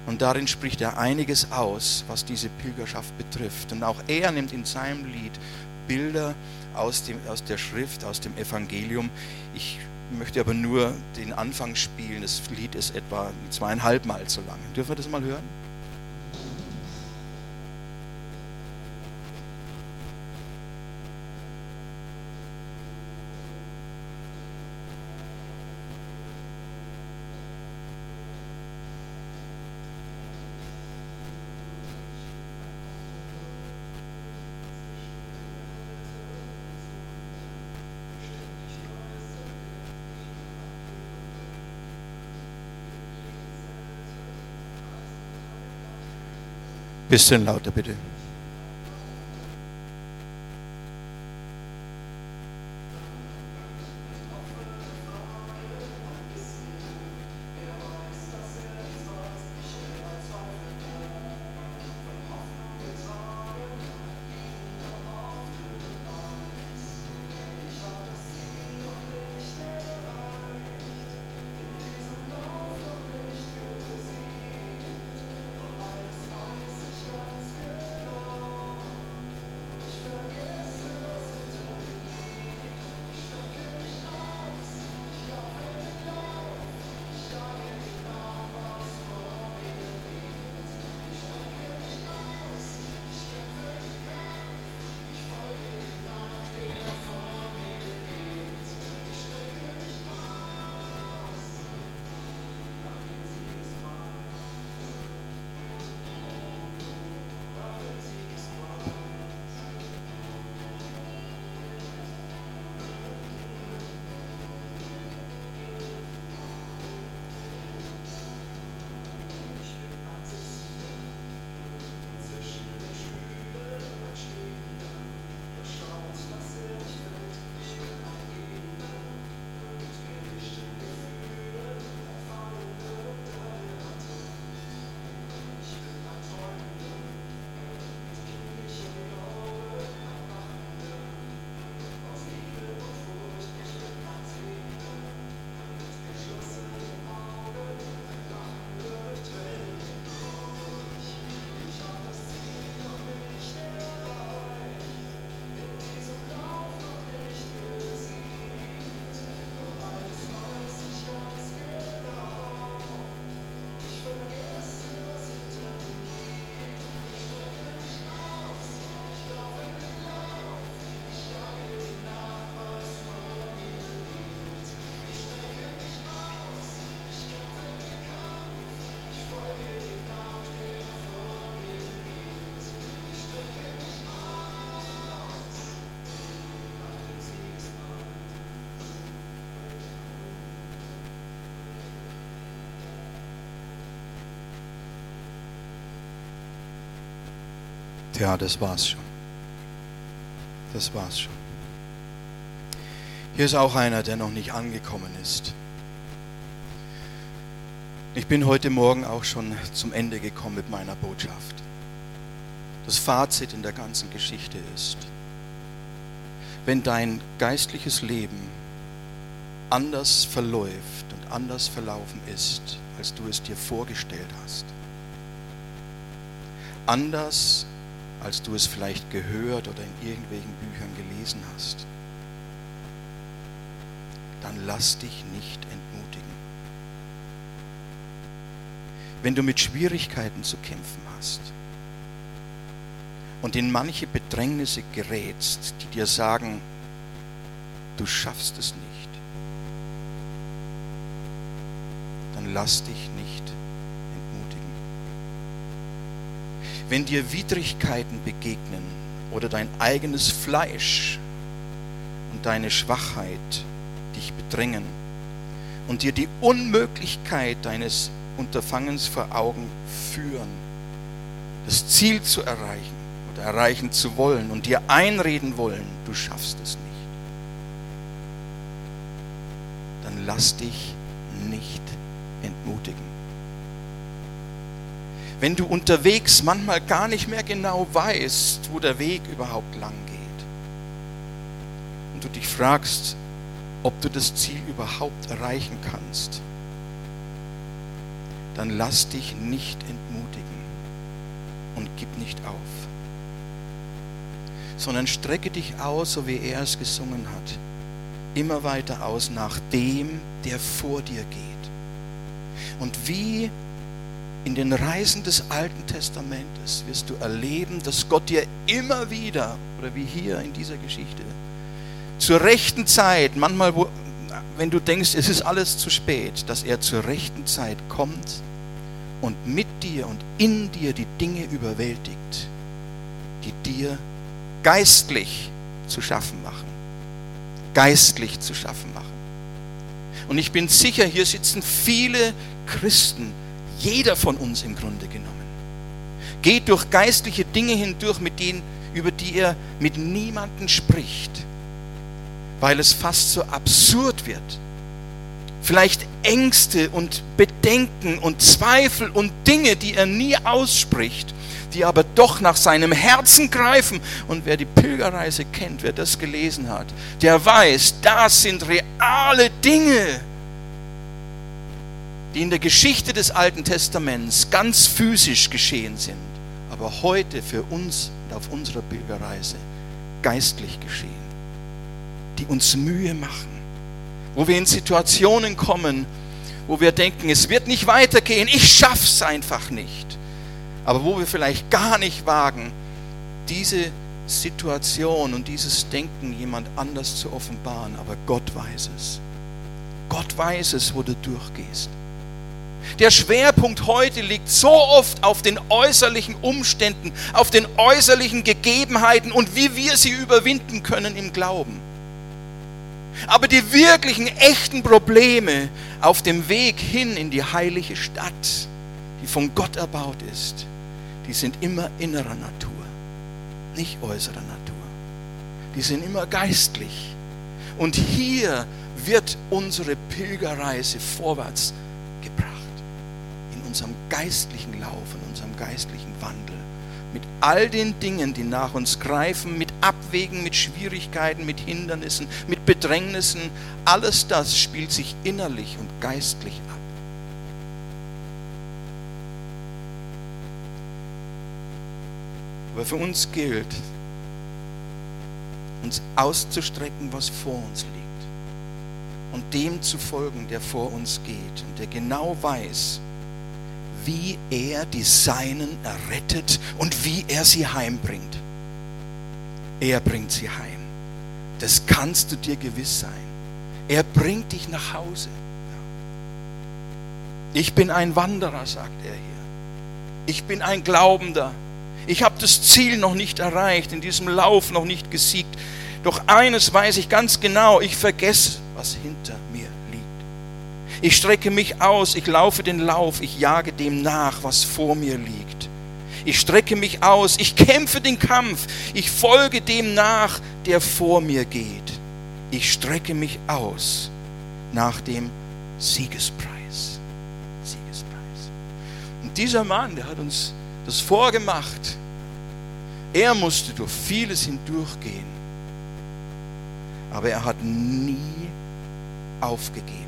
Und darin spricht er einiges aus, was diese Pilgerschaft betrifft. Und auch er nimmt in seinem Lied Bilder aus, dem, aus der Schrift, aus dem Evangelium. Ich möchte aber nur den Anfang spielen. Das Lied ist etwa zweieinhalb Mal so lang. Dürfen wir das mal hören? Bisschen lauter bitte. Ja, das war's schon. Das war's schon. Hier ist auch einer, der noch nicht angekommen ist. Ich bin heute Morgen auch schon zum Ende gekommen mit meiner Botschaft. Das Fazit in der ganzen Geschichte ist, wenn dein geistliches Leben anders verläuft und anders verlaufen ist, als du es dir vorgestellt hast, anders als du es vielleicht gehört oder in irgendwelchen Büchern gelesen hast, dann lass dich nicht entmutigen. Wenn du mit Schwierigkeiten zu kämpfen hast und in manche Bedrängnisse gerätst, die dir sagen, du schaffst es nicht, dann lass dich nicht wenn dir Widrigkeiten begegnen oder dein eigenes Fleisch und deine Schwachheit dich bedrängen und dir die Unmöglichkeit deines Unterfangens vor Augen führen, das Ziel zu erreichen oder erreichen zu wollen und dir einreden wollen, du schaffst es nicht, dann lass dich nicht entmutigen wenn du unterwegs manchmal gar nicht mehr genau weißt, wo der Weg überhaupt lang geht. Und du dich fragst, ob du das Ziel überhaupt erreichen kannst, dann lass dich nicht entmutigen und gib nicht auf, sondern strecke dich aus, so wie er es gesungen hat, immer weiter aus nach dem, der vor dir geht. Und wie in den Reisen des Alten Testamentes wirst du erleben, dass Gott dir immer wieder, oder wie hier in dieser Geschichte, zur rechten Zeit, manchmal, wo, wenn du denkst, es ist alles zu spät, dass er zur rechten Zeit kommt und mit dir und in dir die Dinge überwältigt, die dir geistlich zu schaffen machen. Geistlich zu schaffen machen. Und ich bin sicher, hier sitzen viele Christen, jeder von uns im Grunde genommen. Geht durch geistliche Dinge hindurch, mit denen, über die er mit niemandem spricht, weil es fast so absurd wird. Vielleicht Ängste und Bedenken und Zweifel und Dinge, die er nie ausspricht, die aber doch nach seinem Herzen greifen. Und wer die Pilgerreise kennt, wer das gelesen hat, der weiß, das sind reale Dinge, die in der Geschichte des Alten Testaments ganz physisch geschehen sind, aber heute für uns auf unserer Pilgerreise geistlich geschehen, die uns Mühe machen, wo wir in Situationen kommen, wo wir denken, es wird nicht weitergehen, ich schaff's einfach nicht aber wo wir vielleicht gar nicht wagen, diese Situation und dieses Denken jemand anders zu offenbaren, aber Gott weiß es. Gott weiß es, wo du durchgehst. Der Schwerpunkt heute liegt so oft auf den äußerlichen Umständen, auf den äußerlichen Gegebenheiten und wie wir sie überwinden können im Glauben. Aber die wirklichen, echten Probleme auf dem Weg hin in die heilige Stadt, die von Gott erbaut ist, die sind immer innerer Natur, nicht äußerer Natur. Die sind immer geistlich. Und hier wird unsere Pilgerreise vorwärts gebracht. Unserem geistlichen Lauf, in unserem geistlichen Wandel. Mit all den Dingen, die nach uns greifen, mit Abwägen, mit Schwierigkeiten, mit Hindernissen, mit Bedrängnissen. Alles das spielt sich innerlich und geistlich ab. Aber für uns gilt, uns auszustrecken, was vor uns liegt. Und dem zu folgen, der vor uns geht und der genau weiß, wie er die Seinen errettet und wie er sie heimbringt. Er bringt sie heim. Das kannst du dir gewiss sein. Er bringt dich nach Hause. Ich bin ein Wanderer, sagt er hier. Ich bin ein Glaubender. Ich habe das Ziel noch nicht erreicht, in diesem Lauf noch nicht gesiegt. Doch eines weiß ich ganz genau, ich vergesse, was hinter mir. Ich strecke mich aus, ich laufe den Lauf, ich jage dem nach, was vor mir liegt. Ich strecke mich aus, ich kämpfe den Kampf, ich folge dem nach, der vor mir geht. Ich strecke mich aus nach dem Siegespreis. Siegespreis. Und dieser Mann, der hat uns das vorgemacht. Er musste durch vieles hindurchgehen, aber er hat nie aufgegeben.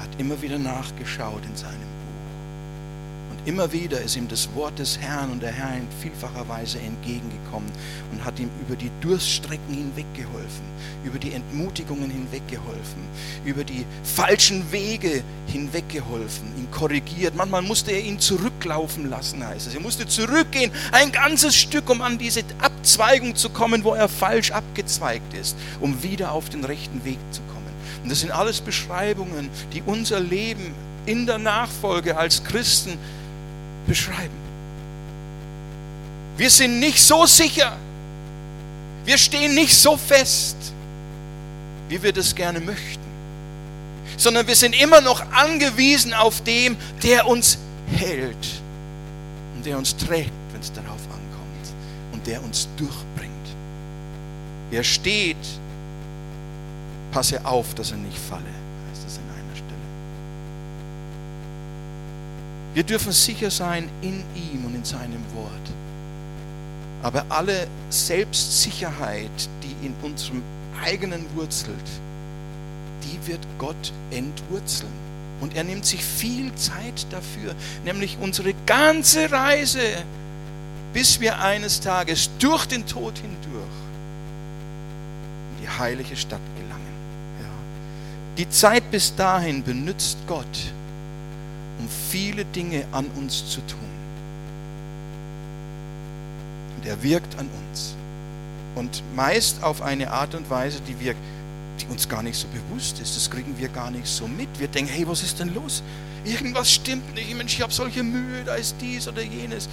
Er hat immer wieder nachgeschaut in seinem Immer wieder ist ihm das Wort des Herrn und der Herr in vielfacher Weise entgegengekommen und hat ihm über die Durststrecken hinweggeholfen, über die Entmutigungen hinweggeholfen, über die falschen Wege hinweggeholfen, ihn korrigiert. Manchmal musste er ihn zurücklaufen lassen, heißt es. Er musste zurückgehen, ein ganzes Stück, um an diese Abzweigung zu kommen, wo er falsch abgezweigt ist, um wieder auf den rechten Weg zu kommen. Und das sind alles Beschreibungen, die unser Leben in der Nachfolge als Christen beschreiben. Wir sind nicht so sicher. Wir stehen nicht so fest, wie wir das gerne möchten. Sondern wir sind immer noch angewiesen auf dem, der uns hält und der uns trägt, wenn es darauf ankommt und der uns durchbringt. Wer steht, passe auf, dass er nicht falle. Wir dürfen sicher sein in ihm und in seinem Wort. Aber alle Selbstsicherheit, die in unserem eigenen wurzelt, die wird Gott entwurzeln. Und er nimmt sich viel Zeit dafür, nämlich unsere ganze Reise, bis wir eines Tages durch den Tod hindurch in die heilige Stadt. Die Zeit bis dahin benützt Gott, um viele Dinge an uns zu tun. Und er wirkt an uns. Und meist auf eine Art und Weise, die, wir, die uns gar nicht so bewusst ist. Das kriegen wir gar nicht so mit. Wir denken, hey, was ist denn los? Irgendwas stimmt nicht. Mensch, ich habe solche Mühe, da ist dies oder jenes.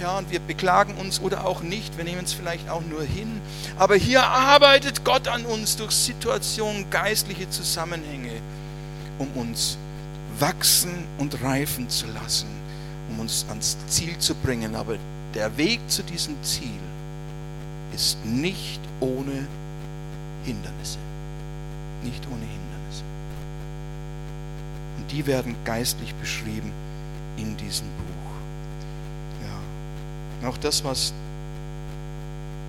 Ja, und wir beklagen uns oder auch nicht. Wir nehmen es vielleicht auch nur hin. Aber hier arbeitet Gott an uns durch Situationen, geistliche Zusammenhänge, um uns wachsen und reifen zu lassen um uns ans Ziel zu bringen. Aber der Weg zu diesem Ziel ist nicht ohne Hindernisse. Nicht ohne Hindernisse. Und die werden geistlich beschrieben in diesem Buch. Ja. Auch das, was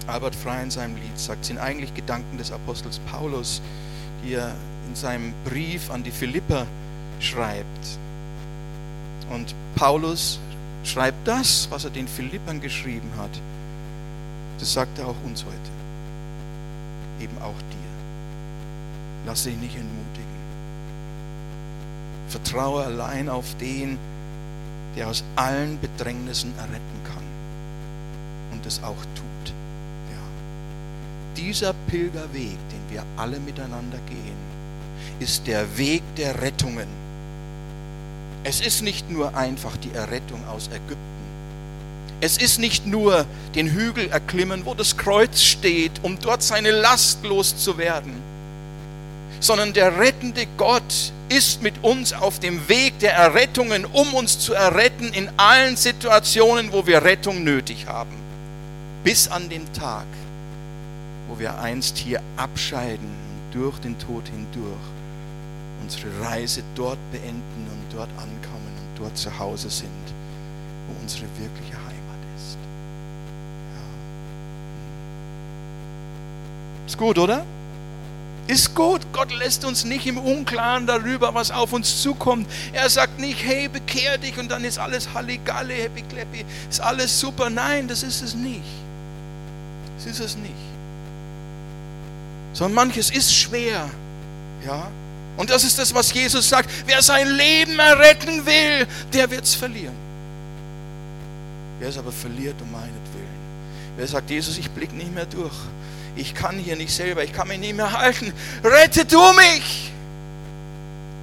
Albert Frey in seinem Lied sagt, sind eigentlich Gedanken des Apostels Paulus, die er in seinem Brief an die Philipper schreibt. Und Paulus schreibt das, was er den Philippern geschrieben hat. Das sagt er auch uns heute. Eben auch dir. Lass dich nicht entmutigen. Vertraue allein auf den, der aus allen Bedrängnissen erretten kann und es auch tut. Ja. Dieser Pilgerweg, den wir alle miteinander gehen, ist der Weg der Rettungen. Es ist nicht nur einfach die Errettung aus Ägypten. Es ist nicht nur den Hügel erklimmen, wo das Kreuz steht, um dort seine Last loszuwerden, sondern der rettende Gott ist mit uns auf dem Weg der Errettungen, um uns zu erretten in allen Situationen, wo wir Rettung nötig haben. Bis an den Tag, wo wir einst hier abscheiden durch den Tod hindurch unsere Reise dort beenden und dort ankommen und dort zu Hause sind, wo unsere wirkliche Heimat ist. Ja. Ist gut, oder? Ist gut. Gott lässt uns nicht im Unklaren darüber, was auf uns zukommt. Er sagt nicht, hey, bekehr dich und dann ist alles Halligalle, Happy Clappy, ist alles super. Nein, das ist es nicht. Das ist es nicht. Sondern manches ist schwer. Ja, und das ist das, was Jesus sagt. Wer sein Leben erretten will, der wird es verlieren. Wer es aber verliert um meinetwillen. Wer sagt, Jesus, ich blicke nicht mehr durch. Ich kann hier nicht selber, ich kann mich nicht mehr halten. Rette du mich!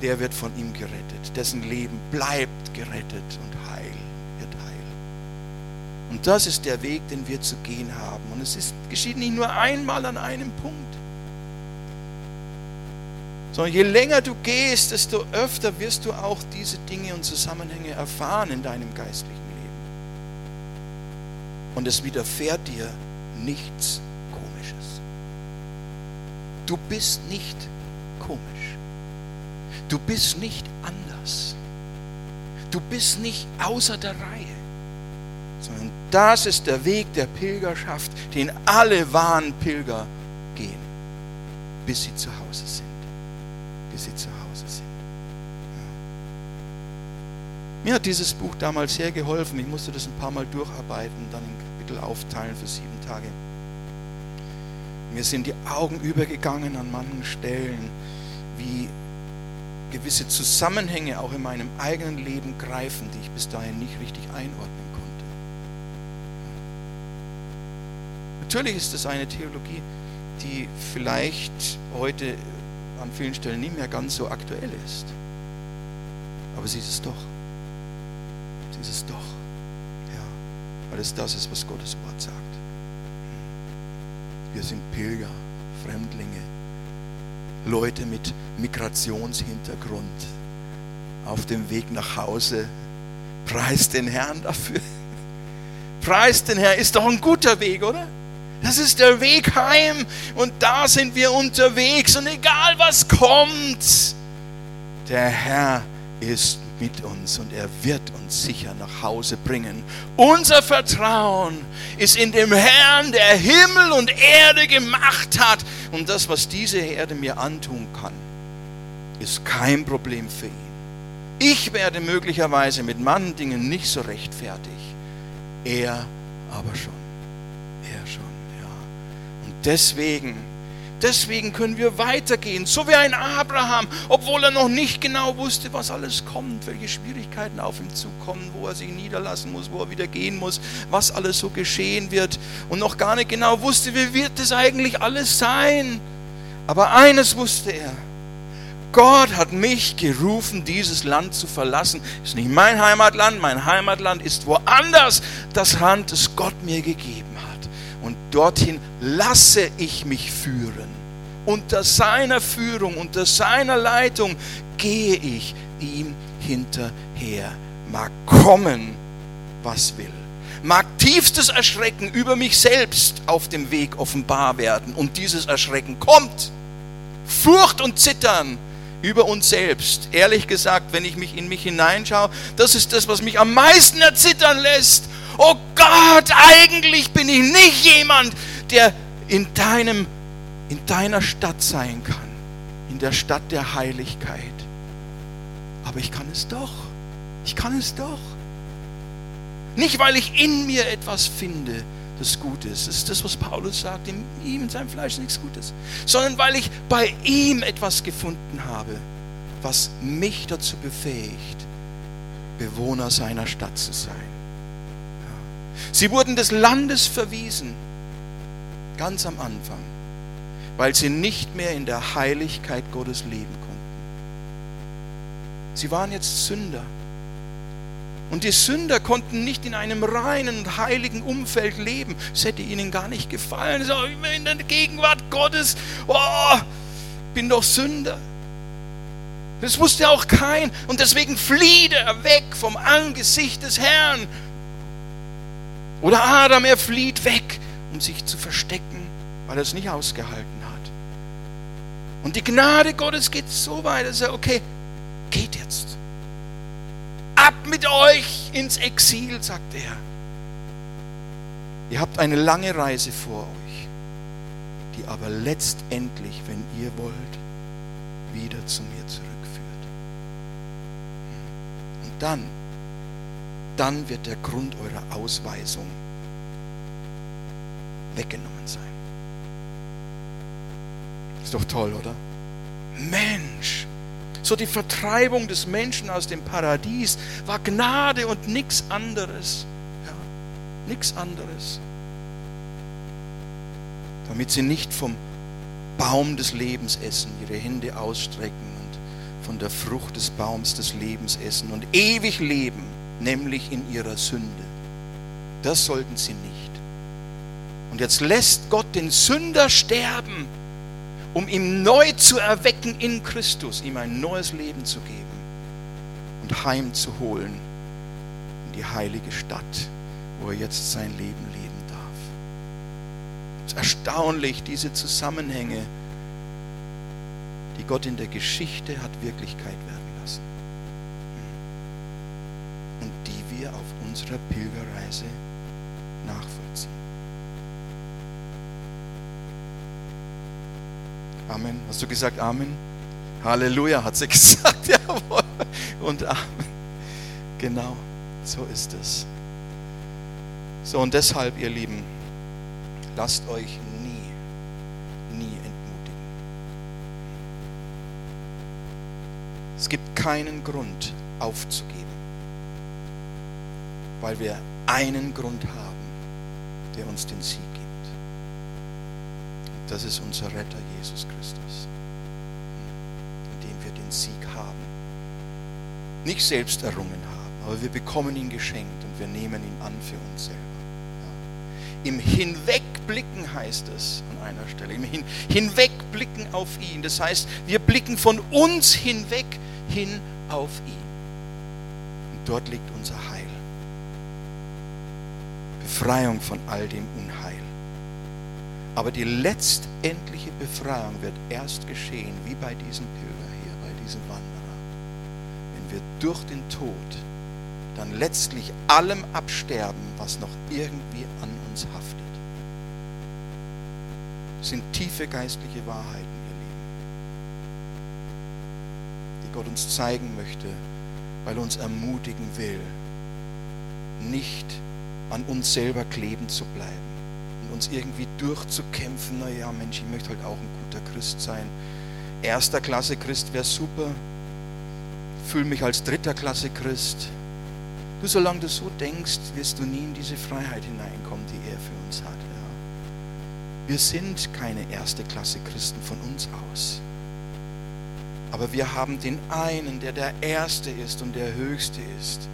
Der wird von ihm gerettet. Dessen Leben bleibt gerettet und heil, wird heil. Und das ist der Weg, den wir zu gehen haben. Und es ist, geschieht nicht nur einmal an einem Punkt sondern je länger du gehst, desto öfter wirst du auch diese Dinge und Zusammenhänge erfahren in deinem geistlichen Leben. Und es widerfährt dir nichts Komisches. Du bist nicht komisch. Du bist nicht anders. Du bist nicht außer der Reihe. Sondern das ist der Weg der Pilgerschaft, den alle wahren Pilger gehen, bis sie zu Hause sind wie sie zu Hause sind. Mir hat dieses Buch damals sehr geholfen. Ich musste das ein paar Mal durcharbeiten, dann in Kapitel aufteilen für sieben Tage. Mir sind die Augen übergegangen an manchen Stellen, wie gewisse Zusammenhänge auch in meinem eigenen Leben greifen, die ich bis dahin nicht richtig einordnen konnte. Natürlich ist das eine Theologie, die vielleicht heute an vielen Stellen nicht mehr ganz so aktuell ist. Aber sie ist es doch. Sie ist es doch. Ja, weil es das ist, was Gottes Wort sagt. Wir sind Pilger, Fremdlinge, Leute mit Migrationshintergrund auf dem Weg nach Hause. Preis den Herrn dafür. [LAUGHS] Preis den Herrn, ist doch ein guter Weg, oder? Das ist der Weg heim und da sind wir unterwegs und egal was kommt, der Herr ist mit uns und er wird uns sicher nach Hause bringen. Unser Vertrauen ist in dem Herrn, der Himmel und Erde gemacht hat. Und das, was diese Erde mir antun kann, ist kein Problem für ihn. Ich werde möglicherweise mit manchen Dingen nicht so rechtfertig, er aber schon deswegen, deswegen können wir weitergehen, so wie ein Abraham, obwohl er noch nicht genau wusste, was alles kommt, welche Schwierigkeiten auf ihn zukommen, wo er sich niederlassen muss, wo er wieder gehen muss, was alles so geschehen wird und noch gar nicht genau wusste, wie wird es eigentlich alles sein. Aber eines wusste er. Gott hat mich gerufen, dieses Land zu verlassen. Ist nicht mein Heimatland, mein Heimatland ist woanders. Das Land, das Gott mir gegeben und dorthin lasse ich mich führen. Unter seiner Führung, unter seiner Leitung gehe ich ihm hinterher. Mag kommen, was will. Mag tiefstes Erschrecken über mich selbst auf dem Weg offenbar werden. Und dieses Erschrecken kommt. Furcht und Zittern über uns selbst. Ehrlich gesagt, wenn ich mich in mich hineinschaue, das ist das, was mich am meisten erzittern lässt. Oh Gott, eigentlich bin ich nicht jemand, der in deinem in deiner Stadt sein kann, in der Stadt der Heiligkeit. Aber ich kann es doch. Ich kann es doch. Nicht, weil ich in mir etwas finde, das gut ist. Das ist das, was Paulus sagt. In ihm, in seinem Fleisch nichts Gutes. Sondern weil ich bei ihm etwas gefunden habe, was mich dazu befähigt, Bewohner seiner Stadt zu sein. Sie wurden des Landes verwiesen, ganz am Anfang, weil sie nicht mehr in der Heiligkeit Gottes leben konnten. Sie waren jetzt Sünder. Und die Sünder konnten nicht in einem reinen und heiligen Umfeld leben. Es hätte ihnen gar nicht gefallen. So, in der Gegenwart Gottes, oh, bin doch Sünder. Das wusste auch kein. Und deswegen flieht er weg vom Angesicht des Herrn. Oder Adam, er flieht weg, um sich zu verstecken, weil er es nicht ausgehalten hat. Und die Gnade Gottes geht so weit, dass er, okay, geht jetzt ab mit euch ins Exil, sagt er. Ihr habt eine lange Reise vor euch, die aber letztendlich, wenn ihr wollt, wieder zu mir zurückführt. Und dann, dann wird der Grund eurer Ausweisung weggenommen sein. Ist doch toll, oder? Mensch, so die Vertreibung des Menschen aus dem Paradies war Gnade und nichts anderes. Ja, nichts anderes. Damit sie nicht vom Baum des Lebens essen, ihre Hände ausstrecken und von der Frucht des Baums des Lebens essen und ewig leben, nämlich in ihrer Sünde. Das sollten sie nicht. Und jetzt lässt Gott den Sünder sterben um ihn neu zu erwecken in Christus, ihm ein neues Leben zu geben und heimzuholen in die heilige Stadt, wo er jetzt sein Leben leben darf. Es ist erstaunlich, diese Zusammenhänge, die Gott in der Geschichte hat Wirklichkeit werden lassen und die wir auf unserer Pilgerreise nachvollziehen. Amen. Hast du gesagt Amen? Halleluja, hat sie [LAUGHS] gesagt. Jawohl. Und Amen. Genau, so ist es. So, und deshalb, ihr Lieben, lasst euch nie, nie entmutigen. Es gibt keinen Grund aufzugeben, weil wir einen Grund haben, der uns den Sieg. Das ist unser Retter Jesus Christus, in dem wir den Sieg haben. Nicht selbst errungen haben, aber wir bekommen ihn geschenkt und wir nehmen ihn an für uns selber. Ja. Im Hinwegblicken heißt es an einer Stelle, im Hin Hinwegblicken auf ihn. Das heißt, wir blicken von uns hinweg hin auf ihn. Und dort liegt unser Heil. Befreiung von all dem Unheil. Aber die letztendliche Befreiung wird erst geschehen, wie bei diesem Pilger hier, bei diesem Wanderer. Wenn wir durch den Tod dann letztlich allem absterben, was noch irgendwie an uns haftet. Das sind tiefe geistliche Wahrheiten, ihr Lieben, die Gott uns zeigen möchte, weil er uns ermutigen will, nicht an uns selber kleben zu bleiben uns irgendwie durchzukämpfen. Naja, Mensch, ich möchte halt auch ein guter Christ sein. Erster Klasse Christ wäre super. Fühle mich als dritter Klasse Christ. Du, solange du so denkst, wirst du nie in diese Freiheit hineinkommen, die er für uns hat. Ja. Wir sind keine erste Klasse Christen von uns aus. Aber wir haben den einen, der der Erste ist und der Höchste ist.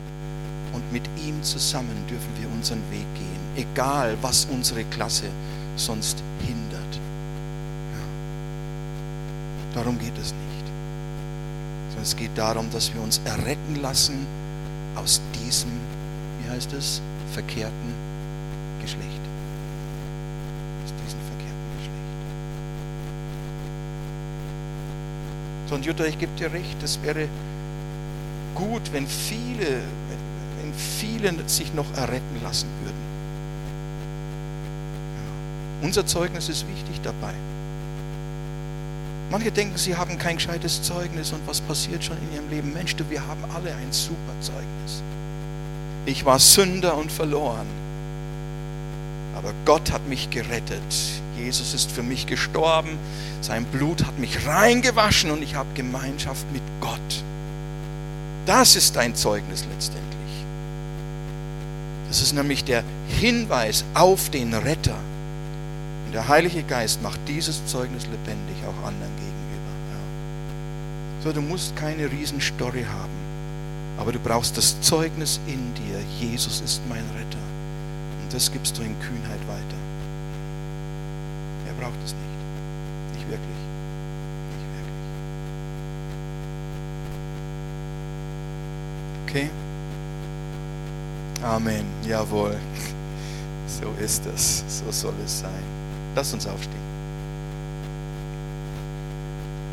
Und mit ihm zusammen dürfen wir unseren Weg gehen egal was unsere Klasse sonst hindert. Ja. Darum geht es nicht. Sondern es geht darum, dass wir uns erretten lassen aus diesem wie heißt es, verkehrten Geschlecht. Aus diesem verkehrten Geschlecht. So, und Jutta, ich gebe dir recht, es wäre gut, wenn viele, wenn viele sich noch erretten lassen würden. Unser Zeugnis ist wichtig dabei. Manche denken, sie haben kein gescheites Zeugnis und was passiert schon in ihrem Leben? Mensch, du, wir haben alle ein super Zeugnis. Ich war Sünder und verloren. Aber Gott hat mich gerettet. Jesus ist für mich gestorben. Sein Blut hat mich reingewaschen und ich habe Gemeinschaft mit Gott. Das ist dein Zeugnis letztendlich. Das ist nämlich der Hinweis auf den Retter. Und der Heilige Geist macht dieses Zeugnis lebendig auch anderen gegenüber. Ja. So, du musst keine Riesenstory haben, aber du brauchst das Zeugnis in dir. Jesus ist mein Retter. Und das gibst du in Kühnheit weiter. Er braucht es nicht. Nicht wirklich. Nicht wirklich. Okay? Amen. Jawohl. So ist es. So soll es sein. Lass uns aufstehen.